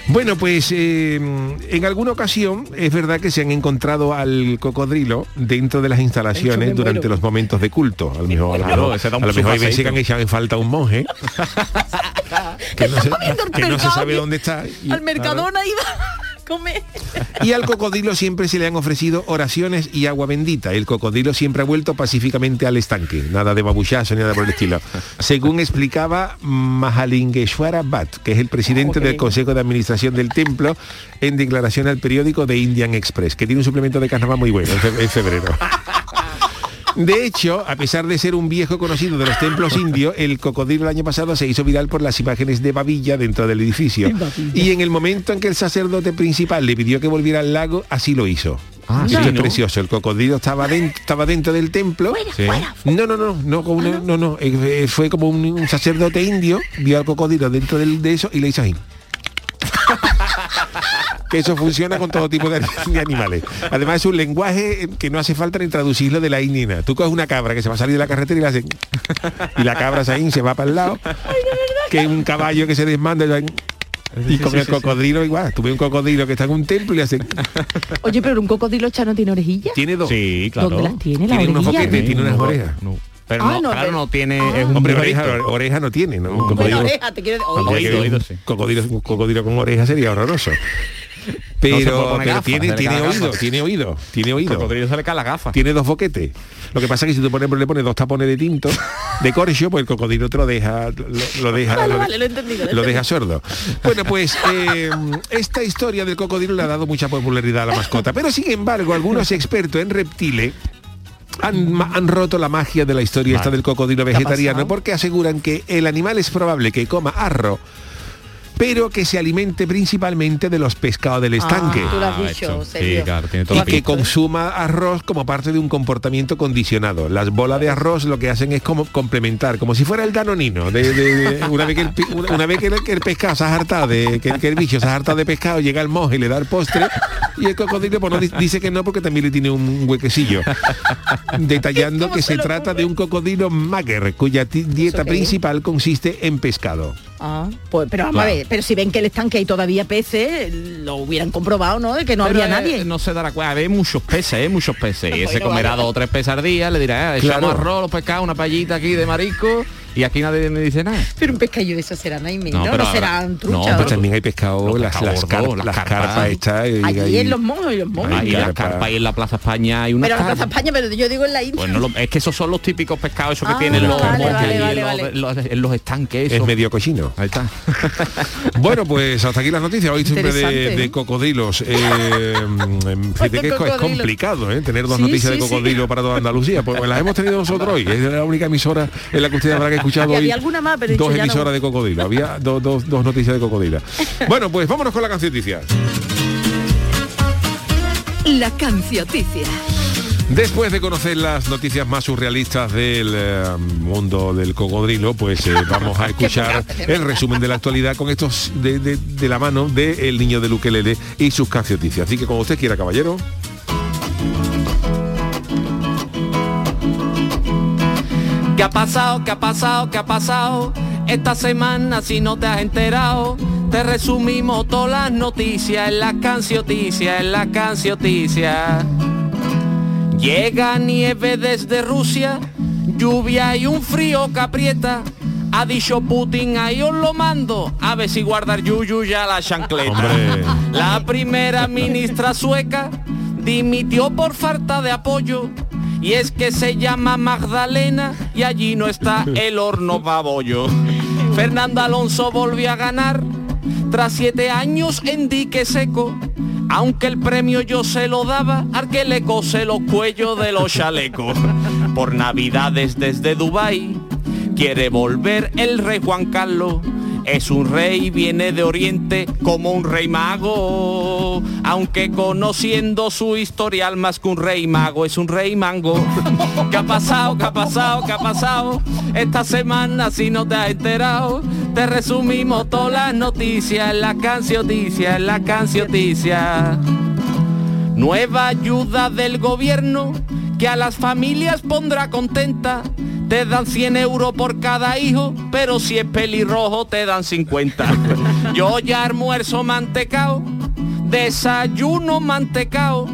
Bueno, pues eh, en alguna ocasión es verdad que se han encontrado al cocodrilo dentro de las instalaciones me durante muero. los momentos de culto. A lo mejor, a lo mejor- ese a lo mejor hay veces paseíto. que han echado en falta un monje que no se, que no sabe dónde está. Y- Al Mercadona iba comer. Y al cocodrilo siempre se le han ofrecido oraciones y agua bendita. El cocodrilo siempre ha vuelto pacíficamente al estanque. Nada de babuchazo ni nada por el estilo. Según explicaba Mahalingeshwara Bhatt, que es el presidente del Consejo de Administración del Templo, en declaración al periódico de Indian Express, que tiene un suplemento de carnaval muy bueno en febrero. De hecho, a pesar de ser un viejo conocido de los templos indios, el cocodrilo el año pasado se hizo viral por las imágenes de babilla dentro del edificio. Y en el momento en que el sacerdote principal le pidió que volviera al lago, así lo hizo. Ah, Esto sí, es ¿no? precioso. El cocodrilo estaba dentro, estaba dentro del templo. Sí. No, no, no, no, una- no, no, eh, eh, fue como un, un sacerdote indio, vio al cocodrilo dentro del- de eso y le hizo así. Que eso funciona con todo tipo de, de animales. Además es un lenguaje que no hace falta ni traducirlo de la indina. Tú coges una cabra que se va a salir de la carretera y le hace y la cabra se se va para el lado. Que un caballo que se desmanda y, y con el cocodrilo igual. Tuve un cocodrilo que está en un templo y le hace Oye, pero un cocodrilo chano tiene orejilla. tiene dos. Sí, claro. ¿Dónde las tiene? La Tiene unos boquetes, tiene unas orejas. No, Pero Ah, no, no, claro, no tiene... Ah. Es un Hombre, oreja, oreja no tiene, ¿no? Un Bueno, cocodrilo- oreja, te quiero decir. Tendría Oído, que- oído, un sí. cocodrilo, un cocodrilo con oreja sería horroroso. Pero, tiene, le tiene oído, tiene oído, tiene El oído. se le la gafa. Tiene dos boquetes. Lo que pasa es que si tú por ejemplo, le pones dos tapones de tinto, de corcho, pues el cocodrilo te lo deja, lo, lo deja, Vale, lo, vale, deja sordo. Bueno, pues eh, esta historia del cocodrilo le ha dado mucha popularidad a la mascota. Pero sin embargo, algunos expertos en reptiles han, roto la magia de la historia esta del cocodrilo vegetariano porque aseguran que el animal es probable que coma arro pero que se alimente principalmente de los pescados del estanque. tú lo has Ah, dicho, esto. Sergio. Sí, claro, tiene todo Y que pinta. consuma arroz como parte de un comportamiento condicionado. Las bolas de arroz lo que hacen es como complementar, como si fuera el danonino. De, de- de- una vez que el, pi- una, una vez que el, que el pescado se ha hartado, de, que, que el bicho se ha hartado de pescado, llega el monje y le da el postre. Y el cocodrilo pues, no, dice que no porque también le tiene un huequecillo. Detallando ¿Cómo que se trata ocurre? de un cocodrilo mager, cuya dieta principal consiste en pescado. Ah, pues, pero vamos a ver, pero si ven que el estanque hay todavía peces, lo hubieran comprobado, ¿no? De que no Pero, había eh, nadie. No se dará cuenta. Hay muchos peces, ¿eh? muchos peces. Y ese comerá dos o tres peces al día, le dirá, eh, echamos Claro. arroz, los pescados, una payita aquí de marisco y aquí nadie me dice nada. Pero un pescadillo de esos serán ahí mismo, No, no, pero no serán no, pero Pues también hay pescado, las, las, gordos, car- las las carpas. carpas y Allí ahí- en los mojos y los mojos. Ay, y la carpa. carpa y en la Plaza España hay una pero en la Plaza España, pero yo digo en la India. Es que esos son los típicos pescados esos que Ah, tienen los, vale, vale, los, los- en los estanques. es medio cochino. Ahí está. Bueno, pues hasta aquí las noticias. Hoy siempre de, de cocodrilos. Eh, mm, fíjate que es, complicado, ¿eh? Tener dos Sí, noticias sí, de sí. cocodrilo para toda Andalucía. Pues las hemos tenido nosotros hoy. Es la única emisora en la que usted habrá que escuchado Y hoy. había alguna más, pero dos dicho, ya no. emisoras de cocodrilo. Había do- dos- dos noticias de cocodrilo. Bueno, pues vámonos con la canción noticia. La cancioticia. Después de conocer las noticias más surrealistas del eh, mundo del cocodrilo, pues eh, vamos a escuchar el resumen de la actualidad con estos de, de- de la mano de El Niño de Luquelele y sus cancioticias. Así que como usted quiera, caballero. ¿Qué ha pasado? ¿Qué ha pasado? ¿Qué ha pasado? Esta semana si no te has enterado, te resumimos todas las noticias en la cancioticias, en la cancioticias. Llega nieve desde Rusia, lluvia y un frío que aprieta. Ha dicho Putin, ahí os lo mando, a ver si guardar yuyu ya la chancleta. Hombre. La primera ministra sueca dimitió por falta de apoyo. Y es que se llama Magdalena y allí no está el horno babollo. Fernando Alonso volvió a ganar tras siete años en dique seco. Aunque el premio yo se lo daba al que le cose los cuellos de los chalecos. Por navidades desde Dubai quiere volver el rey Juan Carlos. Es un rey, viene de Oriente como un rey mago. Aunque conociendo su historial más que un rey mago, es un rey mango. ¿Qué ha pasado? ¿Qué ha pasado? ¿Qué ha pasado? Esta semana si no te has enterado, te resumimos todas las noticias la cancioticia, la cancioticia. Nueva ayuda del gobierno que a las familias pondrá contenta. Te dan 100 euros por cada hijo, pero si es pelirrojo te dan 50. Yo ya almuerzo mantecao, desayuno mantecao,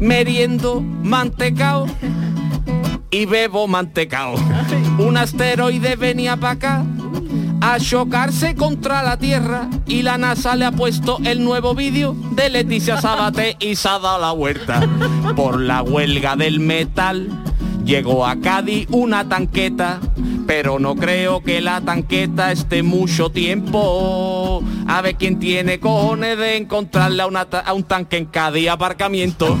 meriendo mantecao y bebo mantecao. Un asteroide venía para acá a chocarse contra la Tierra y la NASA le ha puesto el nuevo vídeo de Leticia Sabaté y se ha dado la vuelta. Por la huelga del metal llegó a Cádiz una tanqueta, pero no creo que la tanqueta esté mucho tiempo. A ver quién tiene cojones de encontrarle a, una ta- a un tanque en Cádiz aparcamiento.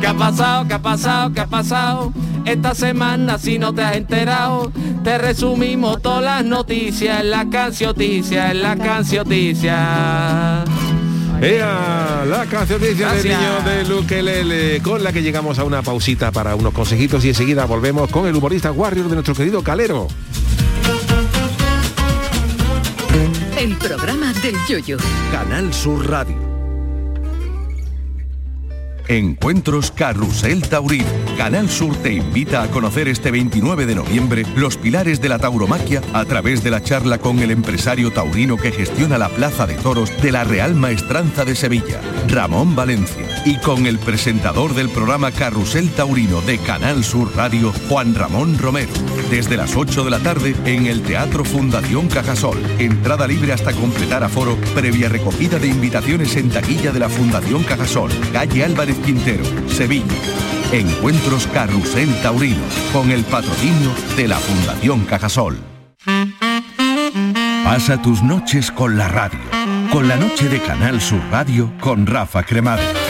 ¿Qué ha pasado? ¿Qué ha pasado? ¿Qué ha pasado? Esta semana si no te has enterado, te resumimos todas las noticias en la cancioticia, en la cancioticia. ¡Ea! La cancioticia del Gracias. niño de Luquelele, con la que llegamos a una pausita para unos consejitos y enseguida volvemos con el humorista Warrior de nuestro querido Calero. El programa del Yoyo. Canal Sur Radio. Encuentros Carrusel Taurino. Canal Sur te invita a conocer este 29 de noviembre los pilares de la tauromaquia a través de la charla con el empresario taurino que gestiona la Plaza de Toros de la Real Maestranza de Sevilla, Ramón Valencia, y con el presentador del programa Carrusel Taurino de Canal Sur Radio, Juan Ramón Romero, desde las 8 de la tarde en el Teatro Fundación Cajasol. Entrada libre hasta completar aforo, previa recogida de invitaciones en taquilla de la Fundación Cajasol, calle Álvarez Quintero, Sevilla. Encuentros Carrusel Taurino, con el patrocinio de la Fundación Cajasol. Pasa tus noches con la radio, con la noche de Canal Sur Radio con Rafa Cremades.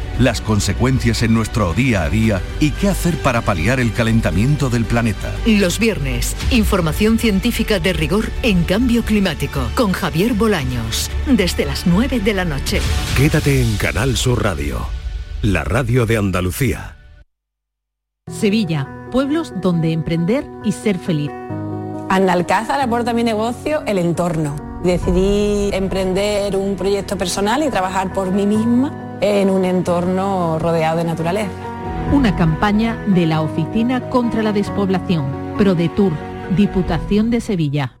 las consecuencias en nuestro día a día y qué hacer para paliar el calentamiento del planeta. Los viernes, información científica de rigor en cambio climático con Javier Bolaños, desde las 9 de la noche. Quédate en Canal Sur Radio, la radio de Andalucía. Sevilla, pueblos donde emprender y ser feliz. Analcázar aporta a mi negocio el entorno. Decidí emprender un proyecto personal y trabajar por mí misma en un entorno rodeado de naturaleza. Una campaña de la Oficina contra la Despoblación, ProDetour, Diputación de Sevilla.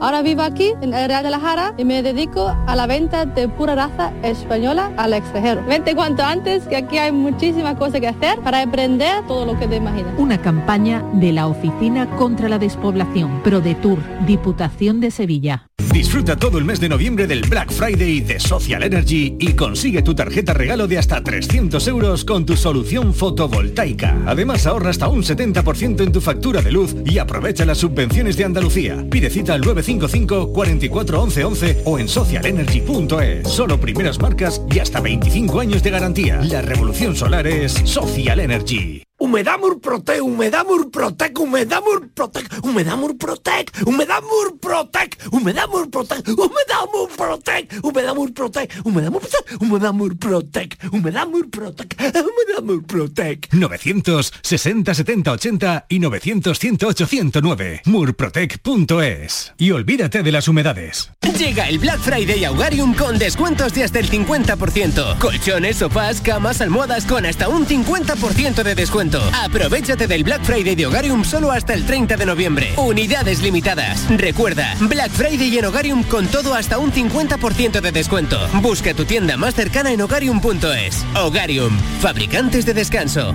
Ahora vivo aquí en el Real de la Jara y me dedico a la venta de pura raza española al extranjero. Vente cuanto antes que aquí hay muchísimas cosas que hacer para emprender todo lo que te imaginas. Una campaña de la Oficina contra la Despoblación, ProDetour, Diputación de Sevilla. Disfruta todo el mes de noviembre del Black Friday de Social Energy y consigue tu tarjeta regalo de hasta 300 euros con tu solución fotovoltaica. Además ahorra hasta un 70% en tu factura de luz y aprovecha las subvenciones de Andalucía. Pide cita al 955 44 11 11 o en socialenergy.es. Solo primeras marcas y hasta 25 años de garantía. La revolución solar es Social Energy. Humedamur Protec, Humedamur Protec, Humedamur Protec, Humedamur Protec, Humedamur Protec, Humedamur Protec, Humedamur Protec, Humedamur Protec, Humedamur Protec, Humedamur Protec, Humedamur Protec, Humedamur Protec. 960 70 80 y 900 108 109. Murprotec.es. Y olvídate de las humedades. Llega el Black Friday a Hogarium con descuentos de hasta el 50%. Colchones, sofás, camas, almohadas con hasta un 50% de descuento. Aprovechate del Black Friday de Hogarium solo hasta el 30 de noviembre. Unidades limitadas. Recuerda, Black Friday en Hogarium con todo hasta un 50% de descuento. Busca tu tienda más cercana en hogarium.es. Hogarium, fabricantes de descanso.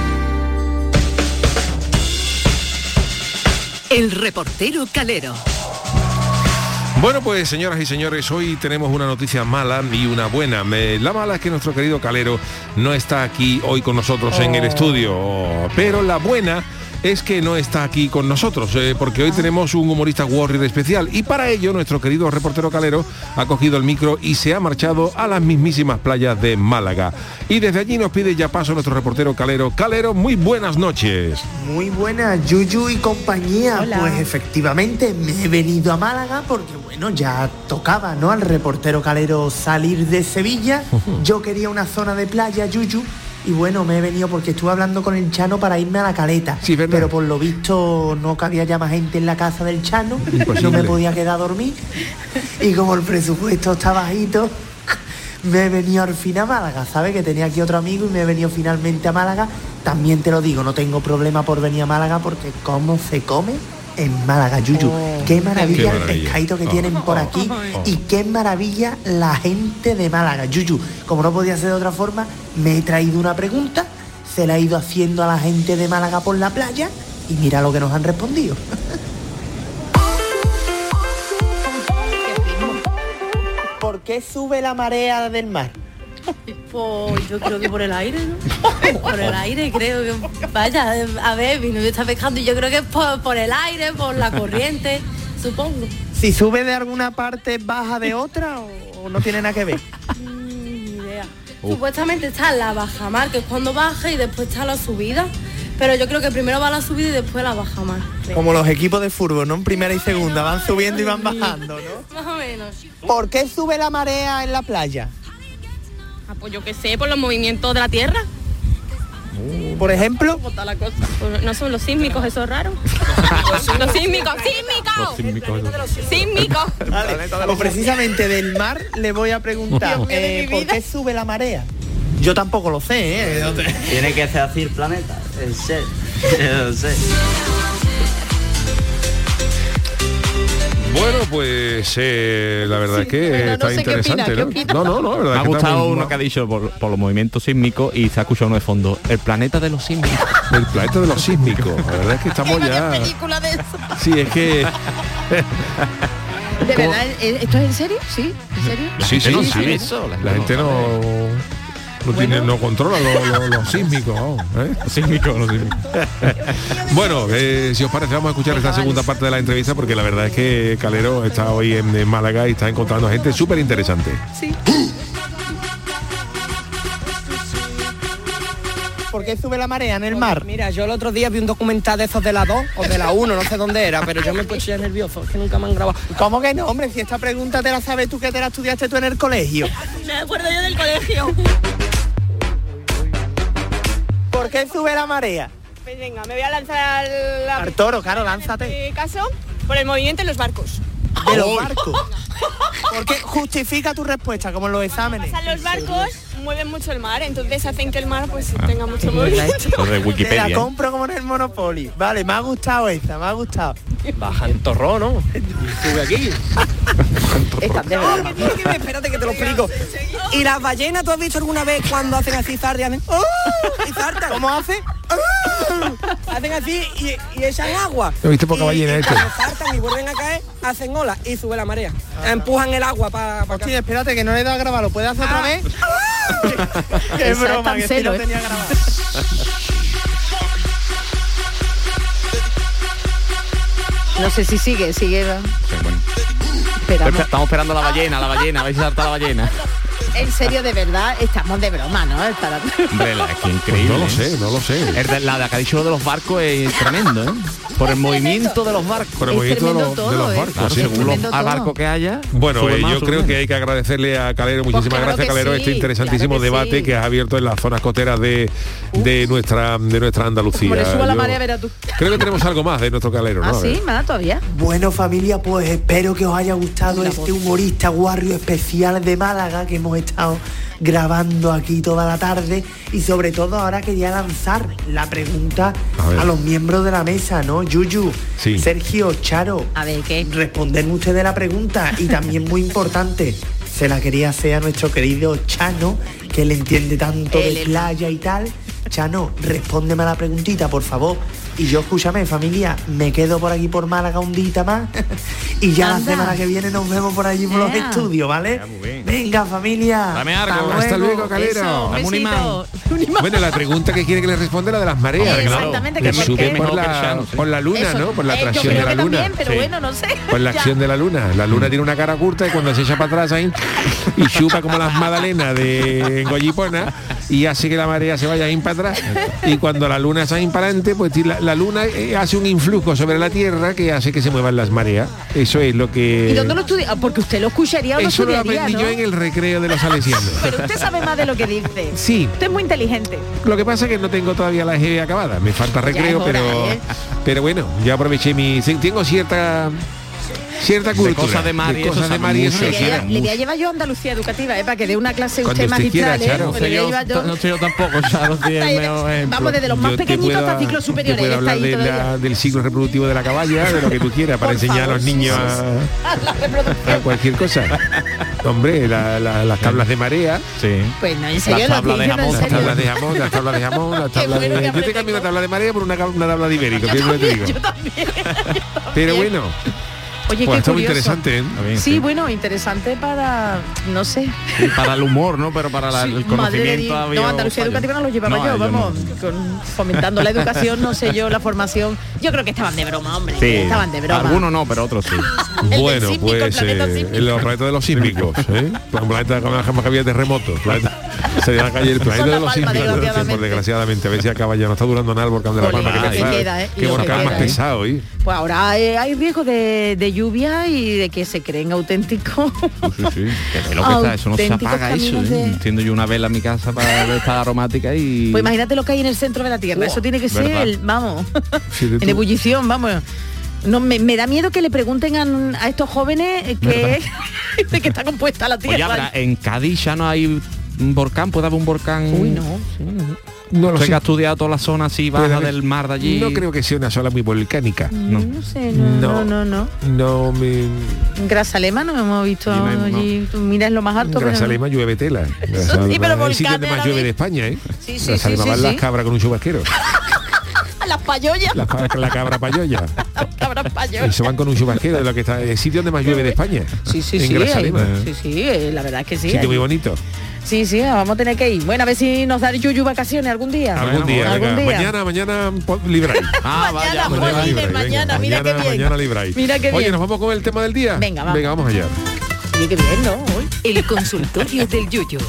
El reportero Calero. Bueno, pues señoras y señores, hoy tenemos una noticia mala y una buena. La mala es que nuestro querido Calero no está aquí hoy con nosotros en el estudio, pero la buena es que no está aquí con nosotros, eh, porque hoy tenemos un humorista warrior especial y para ello nuestro querido reportero Calero ha cogido el micro y se ha marchado a las mismísimas playas de Málaga. Y desde allí nos pide ya paso nuestro reportero Calero. Calero, muy buenas noches. Muy buenas, Yuyu y compañía. Hola. Pues efectivamente me he venido a Málaga porque, bueno, ya tocaba, ¿no? Al reportero calero salir de Sevilla. Yo quería una zona de playa, Yuyu. Y bueno, me he venido porque estuve hablando con el Chano para irme a la caleta. pero por lo visto no cabía ya más gente en la casa del Chano. Imposible. No me podía quedar a dormir. Y como el presupuesto está bajito, me he venido al fin a Málaga, ¿sabes? Que tenía aquí otro amigo y me he venido finalmente a Málaga. También te lo digo, no tengo problema por venir a Málaga porque cómo se come en Málaga, Yuyu. qué maravilla Qué el maravilla. pescadito que Oh. tienen por aquí Oh. y qué maravilla la gente de Málaga. Yuyu, como no podía ser de otra forma, me he traído una pregunta, se la he ido haciendo a la gente de Málaga por la playa y mira lo que nos han respondido. ¿Por qué sube la marea del mar? Pues yo creo que por el aire, ¿no? Por el aire, creo que... Vaya, a ver, mi novio está pescando y yo creo que es por, por el aire, por la corriente, supongo. Si sube de alguna parte, baja de otra o, o no tiene nada que ver. Ni idea. Uh. Supuestamente está la bajamar, que es cuando baja, y después está la subida. Pero yo creo que primero va la subida y después la bajamar. creo. Como los equipos de fútbol, ¿no? En primera y segunda, van subiendo y van bajando, ¿no? Más o menos. ¿Por qué sube la marea en la playa? Ah, pues yo qué sé, por los movimientos de la Tierra. Por ejemplo. Pues no son los sísmicos, esos raros. los sísmicos, sísmicos. Sísmicos. Vale, pues precisamente del mar le voy a preguntar, eh, ¿por qué sube la marea? Yo tampoco lo sé, ¿eh? Tiene que ser así el planeta, el ser. Bueno, pues eh, la verdad es que bueno, está no sé qué interesante, opina, ¿qué ¿no? opina? No, no, no, la verdad Me ha que está gustado uno que ha dicho por, por los movimientos sísmicos y se ha escuchado uno de fondo. El planeta de los sísmicos. El planeta de los sísmicos. La verdad es que estamos ya. película de eso. Sí, es que. ¿De ¿Cómo? verdad? ¿eh, ¿Esto es en serio? ¿Sí? ¿En serio? Sí, sí, no sí. eso, la la gente gente no. No, tiene, no controla lo- lo- los sísmicos, vamos, ¿eh? Sísmicos, los sísmicos. bueno, eh, si os parece, vamos a escuchar esta segunda parte de la entrevista porque la verdad es que Calero está hoy en, en Málaga y está encontrando gente súper interesante. Sí. ¿Por qué sube la marea en el mar? Mira, yo el otro día vi un documental de esos de la 2 o de la 1, no sé dónde era, pero yo me he puesto ya nervioso, es que nunca me han grabado. ¿Cómo que no, hombre? Si esta pregunta te la sabes tú que te la estudiaste tú en el colegio. Me acuerdo yo del colegio. ¿Por qué sube la marea? Pues venga, me voy a lanzar la... Al toro, claro, lánzate. este caso por el movimiento en los barcos. De los barcos. Porque justifica tu respuesta, como en los exámenes. Pasan los barcos, mueven mucho el mar, entonces hacen que el mar pues tenga mucho movimiento. De Te Wikipedia. la ¿eh? compro como en el Monopoly. Vale, me ha gustado esta, me ha gustado. Baja en torrón, ¿no? Sube aquí. Están de No, verdad. que que ver, espérate que te lo explico. ¿Y las ballenas tú has visto alguna vez cuando hacen así zardean? ¡Oh! Y zartan. ¿Cómo hace? ¡Oh! hacen así y, y echan agua. ¿No viste poca Y- ballena y esto? saltan y vuelven a caer, hacen ola y sube la marea. Empujan el agua para... Pa Hostia, espérate, que no le he dado a grabar, ¿lo puedes hacer otra vez? Qué broma, que sí Cancelo, lo ¿eh? tenía grabado. No sé si sigue, sigue. Esperamos. Estamos esperando la ballena, la ballena, a ver si salta la ballena. En serio, de verdad, estamos de broma, ¿no? Para- Hombre, la- es que increíble. no lo ¿eh? sé, no lo sé. El de- la de acá dicho lo de los barcos es tremendo, ¿eh? Por el movimiento de los barcos. Por el movimiento de los- de los todo, ¿eh? barcos, Claro, sí. según los al barco que haya. Bueno, eh, más, yo creo menos. que hay que agradecerle a Calero, muchísimas claro gracias que Calero, sí, este interesantísimo claro que debate sí. que has abierto en las zonas costeras de, de nuestra de nuestra Andalucía. Como le suba la marea, verás tú. creo que tenemos algo más de nuestro Calero, ¿no? Ah, sí, más todavía. Bueno familia, pues espero que os haya gustado este humorista guarrio especial de Málaga que hemos estado grabando aquí toda la tarde y sobre todo ahora quería lanzar la pregunta A los miembros de la mesa, ¿no? Yuyu, Sí. Sergio, Charo, a ver qué. Responderme ustedes la pregunta y también muy importante, se la quería hacer a nuestro querido Chano, que le entiende tanto de playa y tal. Chano, respóndeme a la preguntita, por favor. Y yo, escúchame, familia, me quedo por aquí por Málaga un día más. y ya Anda. la semana que viene nos vemos por allí por los estudios, ¿vale? Venga, familia. Dame algo. Hasta luego, Calero. Eso, Dame un besito. Bueno, la pregunta que quiere que le responda es la de las mareas. Claro. exactamente, Que sube por la, Chano, sí. por la luna, Eso. ¿no? Por la Eh, yo atracción creo de la que luna. también, pero Sí. bueno, no sé. Por la Ya. acción de la luna. La luna tiene una cara curta y cuando se echa para atrás ahí y chupa como las magdalenas de Goyipona y hace que la marea se vaya ahí para atrás. Y cuando la luna está ahí para adelante, pues la, la luna eh, hace un influjo sobre la Tierra que hace que se muevan las mareas. Eso es lo que... ¿Y dónde lo estudia? Ah, Porque usted lo escucharía o lo Eso lo aprendí ¿no? yo en el recreo de los salesianos. Pero usted sabe más de lo que dice. Sí. Usted es muy inteligente. Lo que pasa es que no tengo todavía la EGB acabada, me falta recreo, hora, pero ¿eh? pero bueno, ya aproveché mi tengo cierta cierta De cultura cosas de mar y cosas de mar y eso Le voy, a, llevar yo a Andalucía Educativa, ¿eh? para que dé una clase Cuando usted usted quiera, magistral, ¿eh? Charo. No Le sé voy a yo, llevar yo- no sé yo tampoco, ejemplo. Vamos desde los más Yo pequeñitos puedo- hasta ciclos superiores. puedo hablar ahí de la- del ciclo reproductivo de la caballa, de lo que tú quieras, para Por enseñar a los niños La a, a cualquier cosa. Hombre, la- la- las tablas de marea, Sí. Pues no, en serio, Las tablas de jamón, las tablas de jamón, las tablas de jamón, las tablas bueno de... Yo te cambio una tabla de marea por una, una tabla de ibérico, fíjate lo que te digo. Yo también. Pero bueno, Oye, pues qué está muy curioso. interesante, ¿eh? Bien, Sí, bueno, interesante para, no sé. Sí, para el humor, ¿no? Pero para la- Sí, el madre de conocimiento había No, Andalucía. Educativa no lo llevaba No, yo, yo vamos, no. con- fomentando la educación, no sé yo, la formación. Yo creo que estaban de broma, hombre. Sí, Estaban de broma. Algunos no, pero otros sí. Bueno, sísmico, el pues planeta eh, en los planetas de los sísmicos, ¿eh? Un planeta que había terremotos. Planeta, sería la calle el planeta La de los Palma, sísmicos. desgraciadamente. Pues, desgraciadamente, a ver si acaba ya. No está durando nada el volcán de la Ole, Palma. que que queda, ¿eh? Qué lo que volcán más ¿eh? pesado, ¿eh? Pues ahora eh, hay riesgo de, de lluvia y de que se creen auténticos. Sí, sí. Que de lo que está, eso no se apaga eso. ¿eh? de- Enciendo yo una vela en mi casa para ver esta aromática y. Pues imagínate lo que hay en el centro de la Tierra. Eso tiene que ser, el- vamos, en ebullición, vamos. No, me, me da miedo que le pregunten a, a estos jóvenes eh, que, de qué está compuesta la Oye, Tierra. habrá- en Cádiz ya no hay un volcán, puede haber un volcán. Uy, no. No lo Usted sé. que ha estudiado toda la zona así baja del mar de allí. No creo que sea una sola muy volcánica. No, no sé, no, no, no, no. No me... En Grazalema no hemos visto Allí no no. tú miras lo más alto. No. Grazalema llueve tela. sí, pero es el sitio donde más llueve de España, ¿eh? Sí, sí, sí, van sí, las sí. cabras con un chubasquero. Las payollas. La, la cabra payoya. Cabras payollas. Eso van con un chubasquero de lo que está. El sitio donde más llueve de España. Sí, sí, en sí, hay- sí, sí, eh, la verdad es que sí. Sitio muy bonito. Sí, sí, vamos a tener que ir. Bueno, a ver si nos da Yuyu vacaciones algún día. Algún día, algún venga. día. Mañana, mañana libráis. Ah, vaya, Mañana, libráis, mañana, mira qué mañana, bien. mañana libráis. Mira qué Oye, bien. nos vamos con el tema del día. Venga, vamos. Venga, vamos allá. Oye, qué bien, ¿no? Hoy. El consultorio del Yuyu.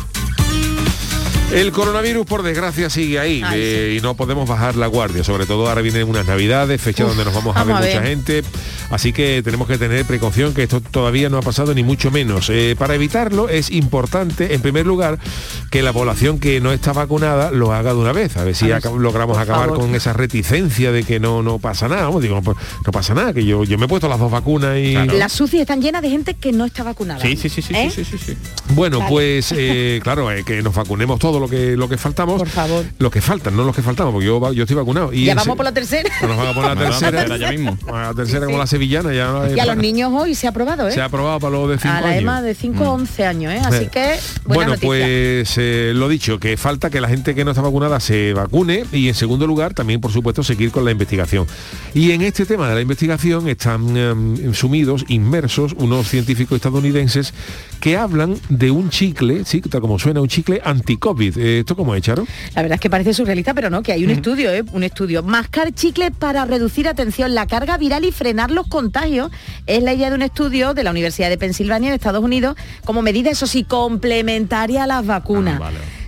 El coronavirus, por desgracia, sigue ahí Ay, eh, y no podemos bajar la guardia. Sobre todo ahora vienen unas navidades, fecha Uf, donde nos vamos a vamos ver a mucha gente. Así que tenemos que tener precaución, que esto todavía no ha pasado ni mucho menos. Eh, para evitarlo es importante, en primer lugar, que la población que no está vacunada lo haga de una vez. A ver si A ver logramos acabar favor. con esa reticencia de que no, no pasa nada. Vamos, digo, pues, no pasa nada, que yo, yo me he puesto las dos vacunas y... Las UCI están llenas de gente que no está vacunada. Sí, sí, sí, sí, ¿Eh? sí, sí, sí, sí. Bueno, Vale. pues eh, claro, eh, que nos vacunemos todos lo que lo que faltamos. Por favor. Lo que faltan, no los que faltamos, porque yo, estoy vacunado. Y ya vamos por la tercera. nos Vamos la ya mismo. La tercera como la sevillana, ya no Y a los niños hoy se ha aprobado, ¿eh? Se ha aprobado para los de 5 a la años. EMA de 5 a 11 años, ¿eh? Así Eh. que, buena Bueno, noticia. pues eh, lo dicho, que falta que la gente que no está vacunada se vacune y en segundo lugar también, por supuesto, seguir con la investigación. Y en este tema de la investigación están em, sumidos, inmersos, unos científicos estadounidenses que hablan de un chicle, sí, tal como suena, un chicle anti-COVID. Eh, ¿Esto cómo es, Charo? La verdad es que parece surrealista, pero no, que hay un estudio, ¿eh? un estudio. Mascar chicle para reducir, atención, la carga viral y frenar los contagios. Es la idea de un estudio de la Universidad de Pensilvania en Estados Unidos como medida, eso sí, complementaria a las vacunas.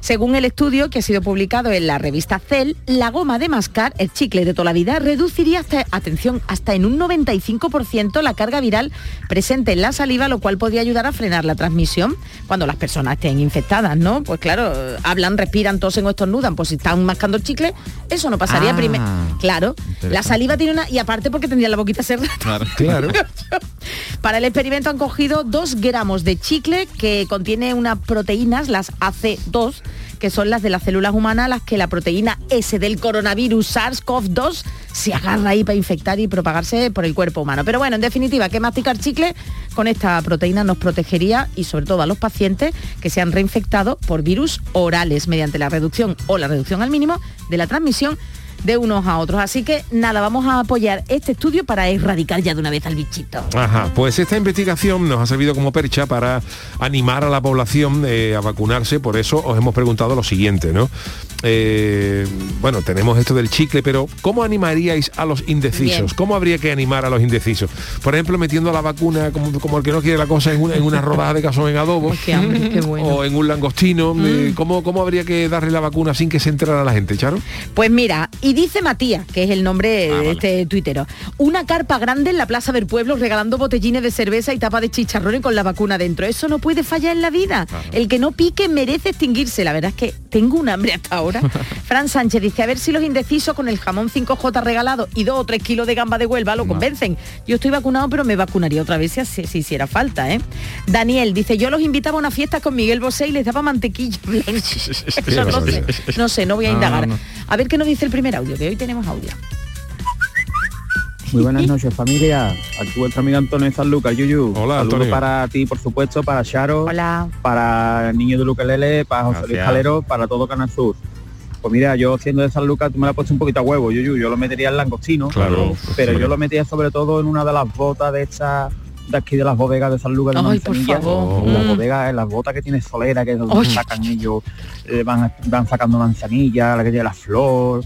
Según el estudio que ha sido publicado en la revista Cell, la goma de mascar, el chicle de toda la vida, reduciría hasta, atención, hasta en un 95% la carga viral presente en la saliva, lo cual podría ayudar a frenar la transmisión cuando las personas estén infectadas, ¿no? Pues claro, hablan, respiran, tosen o estornudan, pues si están mascando el chicle, eso no pasaría Ah, primero. Claro, la saliva tiene una... Y aparte porque tendría la boquita cerrada. Claro. Claro. Para el experimento han cogido dos gramos de chicle que contiene unas proteínas, las AC2, que son las de las células humanas, las que la proteína S del coronavirus SARS-CoV-2 se agarra ahí para infectar y propagarse por el cuerpo humano. Pero bueno, en definitiva, que masticar chicle con esta proteína nos protegería y sobre todo a los pacientes que se han reinfectado por virus orales mediante la reducción o la reducción al mínimo de la transmisión de unos a otros. Así que nada, vamos a apoyar este estudio para erradicar ya de una vez al bichito. Ajá, pues esta investigación nos ha servido como percha para animar a la población eh, a vacunarse, por eso os hemos preguntado lo siguiente, ¿no? Eh, bueno, tenemos esto del chicle, pero ¿cómo animaríais a los indecisos? Bien. ¿Cómo habría que animar a los indecisos? Por ejemplo, metiendo la vacuna como, como el que no quiere la cosa en una, en una rodaja de cazón en adobo Qué hambre, qué bueno. o en un langostino. eh, ¿cómo, ¿Cómo habría que darle la vacuna sin que se enterara la gente, Charo? Pues mira, y dice Matías, que es el nombre Ah, de este tuitero, una carpa grande en la Plaza del Pueblo regalando botellines de cerveza y tapa de chicharrones con la vacuna dentro. Eso no puede fallar en la vida. El que no pique merece extinguirse. La verdad es que tengo un hambre hasta ahora. Fran Sánchez dice, a ver si los indecisos con el jamón 5J regalado y 2 o 3 kilos de gamba de Huelva lo convencen. Yo estoy vacunado, pero me vacunaría otra vez si, hace- si hiciera falta. ¿eh? Daniel dice, yo los invitaba a una fiesta con Miguel Bosé y les daba mantequilla no sé, no sé, no voy a No, indagar. no. A ver qué nos dice el primer audio, que hoy tenemos audio. Muy buenas noches familia, aquí vuestro amigo Antonio San Lucas, Yuyu. Hola, Saludos Antonio. para ti, por supuesto, para Charo, Hola. para el niño de Luquelele, para José Luis. Calero, para todo Canal Sur. Pues mira, yo siendo de San Lucas, tú me la has puesto un poquito a huevo, Yuyu, yo lo metería en langostino, Claro, pero hombre. yo lo metía sobre todo en una de las botas de estas de aquí de las bodegas de San Lucas de Ay, por favor. Las Mm. bodegas, en las botas que tiene solera, que es donde Ay. sacan ellos, eh, van, van sacando manzanilla, la que tiene la flor.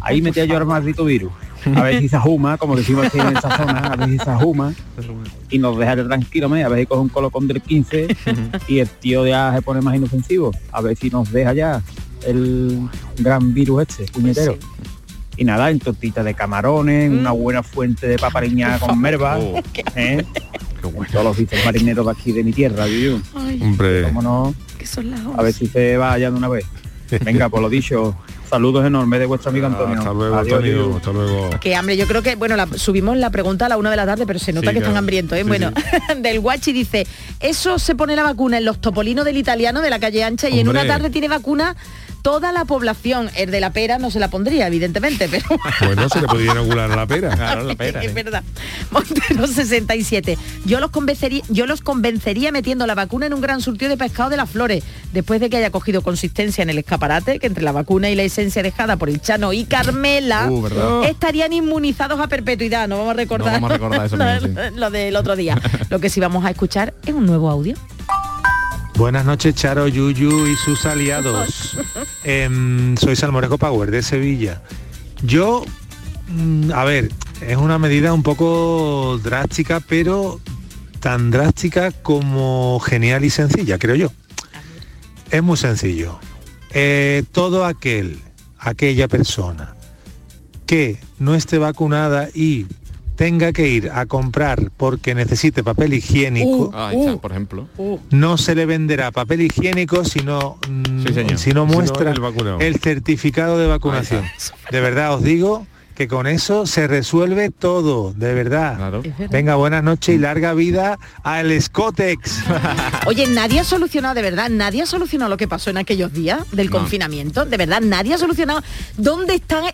Ahí Ay, metía yo el maldito virus. A ver si se ajuma, como decimos aquí en esa zona, a ver si se ajuma y nos deja de tranquilo, me, a ver si coge un colocón del 15 y el tío ya se pone más inofensivo. A ver si nos deja ya el gran virus este, puñetero. Y nada, en tortita de camarones, una buena fuente de papariña con merva, ¿eh? Todos los bichos marineros de aquí de mi tierra, Yuyu. Hombre. ¿Cómo no? Que son las A ver si se va ya de una vez. Venga, por lo dicho, saludos enormes de vuestro amigo Antonio. Hasta luego, Adiós, Antonio. Yuyu. Hasta luego. Qué hambre, yo creo que, bueno, la- subimos la pregunta a la una de la tarde, pero se nota Sí, que están hambrientos, ¿eh? Sí, bueno, del guachi dice, eso se pone la vacuna en los topolinos del italiano de la calle ancha y en una tarde tiene vacuna toda la población. El de la pera no se la pondría, evidentemente, pero Bueno, se le podría inocular la pera. Claro, la pera. es ¿eh? verdad. Montero 67. Yo los convencería, yo los convencería metiendo la vacuna en un gran surtido de pescado de las flores, después de que haya cogido consistencia en el escaparate, que entre la vacuna y la esencia dejada por el Chano y Carmela Uh, ¿verdad? estarían inmunizados a perpetuidad. No vamos a recordar, No vamos a recordar eso mismo, sí. lo del otro día. Lo que sí vamos a escuchar es un nuevo audio. Buenas noches, Charo, Yuyu y sus aliados. Em, soy Salmorejo Power de Sevilla. Yo, mm, a ver, es una medida un poco drástica, pero tan drástica como genial y sencilla, creo yo. Es muy sencillo. Eh, todo aquel, aquella persona que no esté vacunada y tenga que ir a comprar porque necesite papel higiénico, Ahí está, por ejemplo. no se le venderá papel higiénico si no, mm, Sí, señor. si no Si no, muestra el certificado de vacunación. De verdad os digo que con eso se resuelve todo, de verdad. Venga, buenas noches y larga vida al Scotex. Oye, nadie ha solucionado, de verdad, nadie ha solucionado lo que pasó en aquellos días del No. confinamiento. De verdad, nadie ha solucionado. ¿Dónde están,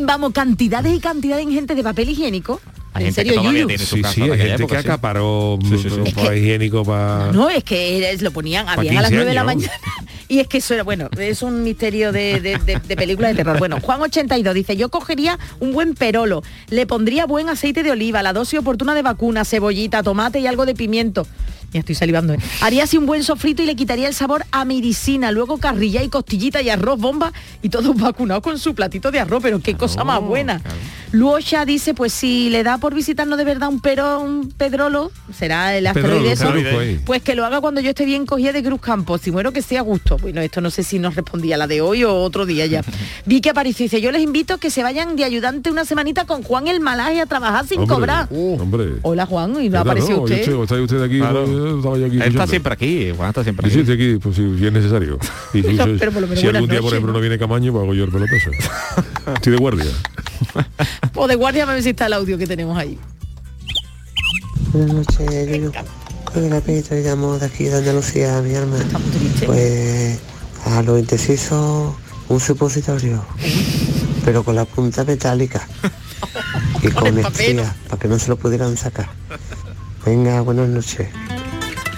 vamos, cantidades y cantidades de gente de papel higiénico? en serio. Sí, sí, hay gente que acaparó papel higiénico para... No, es que lo ponían, habían a las 15 9 de la mañana. Y es que eso era, bueno, es un misterio de, de, de- de película de terror. Bueno, Juan 82 dice, yo cogería un buen perolo, le pondría buen aceite de oliva, la dosis oportuna de vacuna, cebollita, tomate y algo de pimiento. Ya estoy salivando. ¿eh? Haría así un buen sofrito y le quitaría el sabor a medicina. Luego carrilla y costillita y arroz bomba y todos vacunados con su platito de arroz. Pero qué cosa más buena. Luosha dice, pues si le da por visitarnos de verdad un pero, un pedrolo, será el asteroide eso, pues que lo haga cuando yo esté bien cogida de Cruz Campos. Si muero que sea a gusto. Bueno, esto no sé si nos respondía la de hoy o otro día ya. Vi que apareció y dice, yo les invito a que se vayan de ayudante una semanita con Juan el Malaje a trabajar sin Hombre, cobrar. Hombre. Hola Juan, y no ¿Verdad, apareció no? Yo usted. estoy- está usted aquí, Claro. Estaba yo aquí Él está siempre aquí, Juan está siempre aquí. sí, estoy aquí, pues si es necesario. Y si, Pero- si- pero por lo menos si buenas algún día, por ejemplo, ¿no? no viene Camaño, pues hago yo el pelotazo. Estoy de guardia. O de guardia a ver si está el audio que tenemos ahí. Buenas noches, Yuyu. Con llamo de aquí de Andalucía, mi alma. Pues a los indecisos un supositorio, pero con la punta metálica y con estría, para que no se lo pudieran sacar. Venga, buenas noches.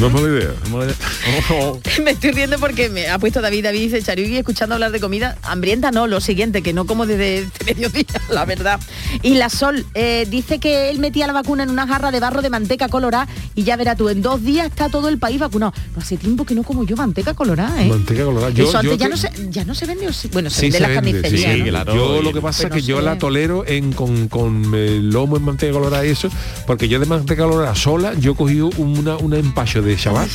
No es mala idea. me estoy riendo porque me ha puesto David, David dice Chariugui escuchando hablar de comida. Hambrienta no, lo siguiente, que no como desde este mediodía, la verdad. Y la Sol eh, dice que él metía la vacuna en una jarra de barro de manteca colorada y ya verá tú, en dos días está todo el país vacunado. No hace tiempo que no como yo manteca colorada, ¿eh? Manteca colorada. Yo- Eso antes yo ya, te- no se, ya no se vende, o sí? bueno, se Sí, vende las sí, carnicerías. Yo lo que pasa es que yo sé. la tolero en con, con eh, lomo en manteca colorada y eso, porque yo de manteca colorada sola, yo cogí una, una empacho de chaval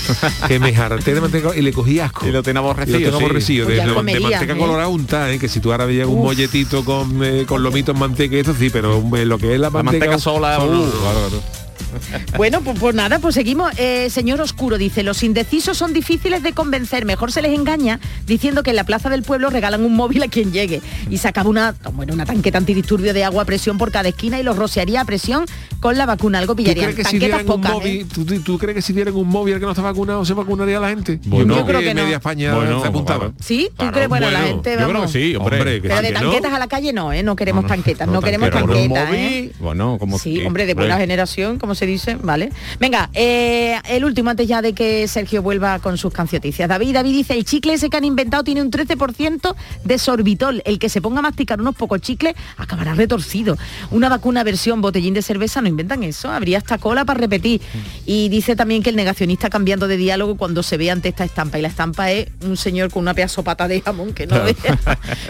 que me harté de manteca y le cogí asco. Y lo tiene aborrecido, Y lo tengo aborrecido. De, de comería, manteca ¿eh? colorada untada, ¿eh? que si tú ahora veías un Uf. molletito con, eh, con lomitos manteca y esto sí, pero eh, lo que es la, La manteca sola, Uh, no, no, no. claro, claro. Bueno, pues, pues nada, pues seguimos. Eh, señor Oscuro dice, los indecisos son difíciles de convencer, mejor se les engaña diciendo que en la plaza del pueblo regalan un móvil a quien llegue. Y se acaba una, bueno, una tanqueta antidisturbio de agua a presión por cada esquina y los rociaría a presión con la vacuna. Algo ¿Tú pillarían. crees, que si Tanquetas dieran un pocas, móvil, ¿eh? ¿tú, tú- tú crees que si dieran un móvil al que no está vacunado se vacunaría la gente? Bueno. Yo creo que no. media España Bueno, se apuntaba. ¿Sí? ¿Tú Claro, crees? Bueno, la gente, Yo creo vamos. que sí, hombre. Hombre, que Pero de no. tanquetas a la calle no, ¿eh? No queremos tanquetas, no, queremos un tanquetas, ¿eh? Bueno, como Sí, que- hombre, de buena generación, como se dice, ¿vale? Venga, eh, el último antes ya de que Sergio vuelva con sus cancioticias. David, David dice, el chicle ese que han inventado tiene un 13% de sorbitol. El que se ponga a masticar unos pocos chicles acabará retorcido. Una vacuna versión botellín de cerveza, no inventan eso, habría hasta cola para repetir. Y dice también que el negacionista cambiando de diálogo cuando se ve ante esta estampa. Y la estampa es un señor con una pedazo pata de jamón que no.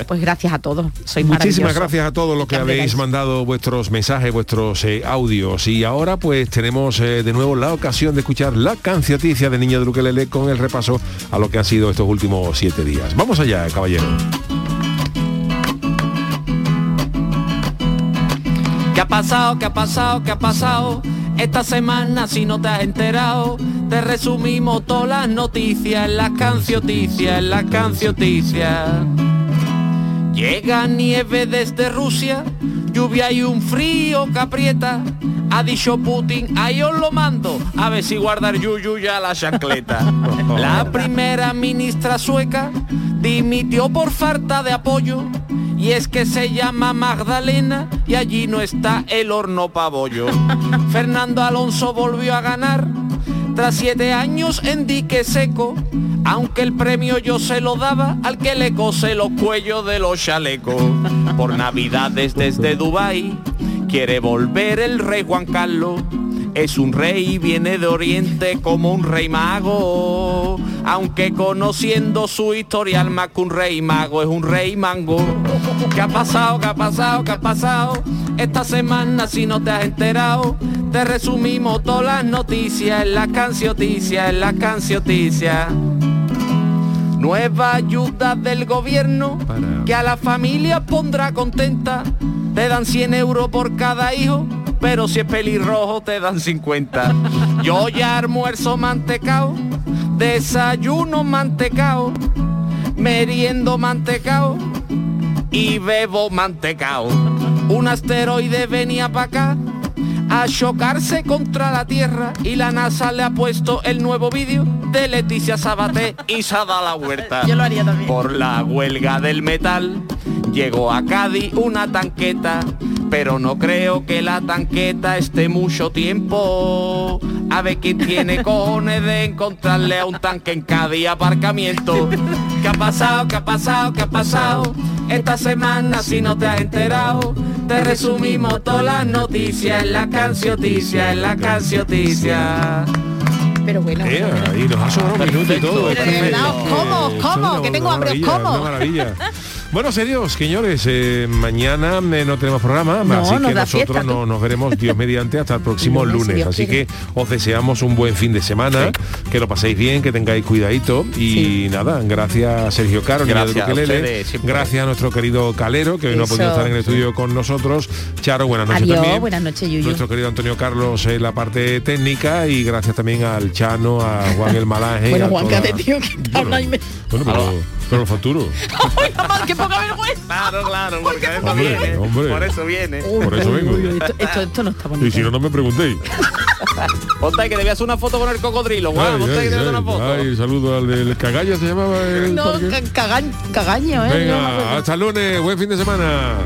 Pues gracias a todos. Sois Muchísimas gracias a todos los que Que habéis mandado vuestros mensajes, vuestros eh, audios. Y ahora pues tenemos eh, de nuevo la ocasión de escuchar la cancioticia de Niño de Ukelele con el repaso a lo que han sido estos últimos siete días. Vamos allá, caballero. ¿Qué ha pasado? ¿Qué ha pasado? ¿Qué ha pasado? Esta semana si no te has enterado, te resumimos todas las noticias las cancioticias, las cancioticias. Llega nieve desde Rusia, lluvia y un frío que aprieta. Ha dicho Putin, ahí os lo mando, a ver si guardar yuyu ya la chancleta. La primera ministra sueca dimitió por falta de apoyo. Y es que se llama Magdalena y allí no está el horno pabollo. Fernando Alonso volvió a ganar tras siete años en dique seco, aunque el premio yo se lo daba al que le cose los cuellos de los chalecos. Por navidades desde Dubai quiere volver el rey Juan Carlos. Es un rey, viene de Oriente como un rey mago. Aunque conociendo su historial más que un rey mago, es un rey mango. ¿Qué ha pasado? ¿Qué ha pasado? ¿Qué ha pasado? Esta semana si no te has enterado, te resumimos todas las noticias en las cancioticias, en las cancioticias. Nueva ayuda del gobierno que a la familia pondrá contenta. Te dan 100 euros por cada hijo, pero si es pelirrojo te dan 50. Yo ya almuerzo mantecao, desayuno mantecao, meriendo mantecao y bebo mantecao. Un asteroide venía para acá a chocarse contra la Tierra y la NASA le ha puesto el nuevo vídeo de Leticia Sabaté y se ha dado la huerta. Yo lo haría también. Por la huelga del metal llegó a Cádiz una tanqueta, pero no creo que la tanqueta esté mucho tiempo. A ver quién tiene cojones de encontrarle a un tanque en Cádiz aparcamiento. ¿Qué ha pasado? ¿Qué ha pasado? ¿Qué ha pasado? Esta semana si no te has enterado, te resumimos todas las noticias en la cancioticia, en la cancioticia. Pero bueno. Eh, y nos ha sobrado un minuto y todo. Os como, que tengo hambre, os Bueno, serios, señores, eh, mañana eh, no tenemos programa, No, así que nosotros fiesta, no, nos veremos Dios mediante hasta el próximo Lunes, Así quiere. que os deseamos un buen fin de semana, que lo paséis bien, que tengáis cuidadito y nada, gracias a Sergio Caro, Gracias de a ustedes, gracias a nuestro querido Calero, que hoy no ha podido estar en el estudio con nosotros. Charo, buenas noches Adiós, también. buenas noches, Yuyu. Nuestro querido Antonio Carlos en la parte técnica y gracias también al Chano, a Juan el Malaje. Bueno, a Juan, toda- tío, que está hablando y me- Bueno, pero, pero futuro. ¡Ay, mamá, qué poca vergüenza! Claro, claro, porque eso Hombre, viene. hombre. Por eso viene. Por eso vengo. Esto, esto, esto no está bonito. Y si no, no me preguntéis. Ponte que debías hacer una foto con el cocodrilo. Ay, Ponte ahí ay, que debías hacer una ay, foto. ay, saludo al del Cagalla, se llamaba el No, ca- cagaño, ¿eh? No. Venga, hasta el lunes, buen fin de semana.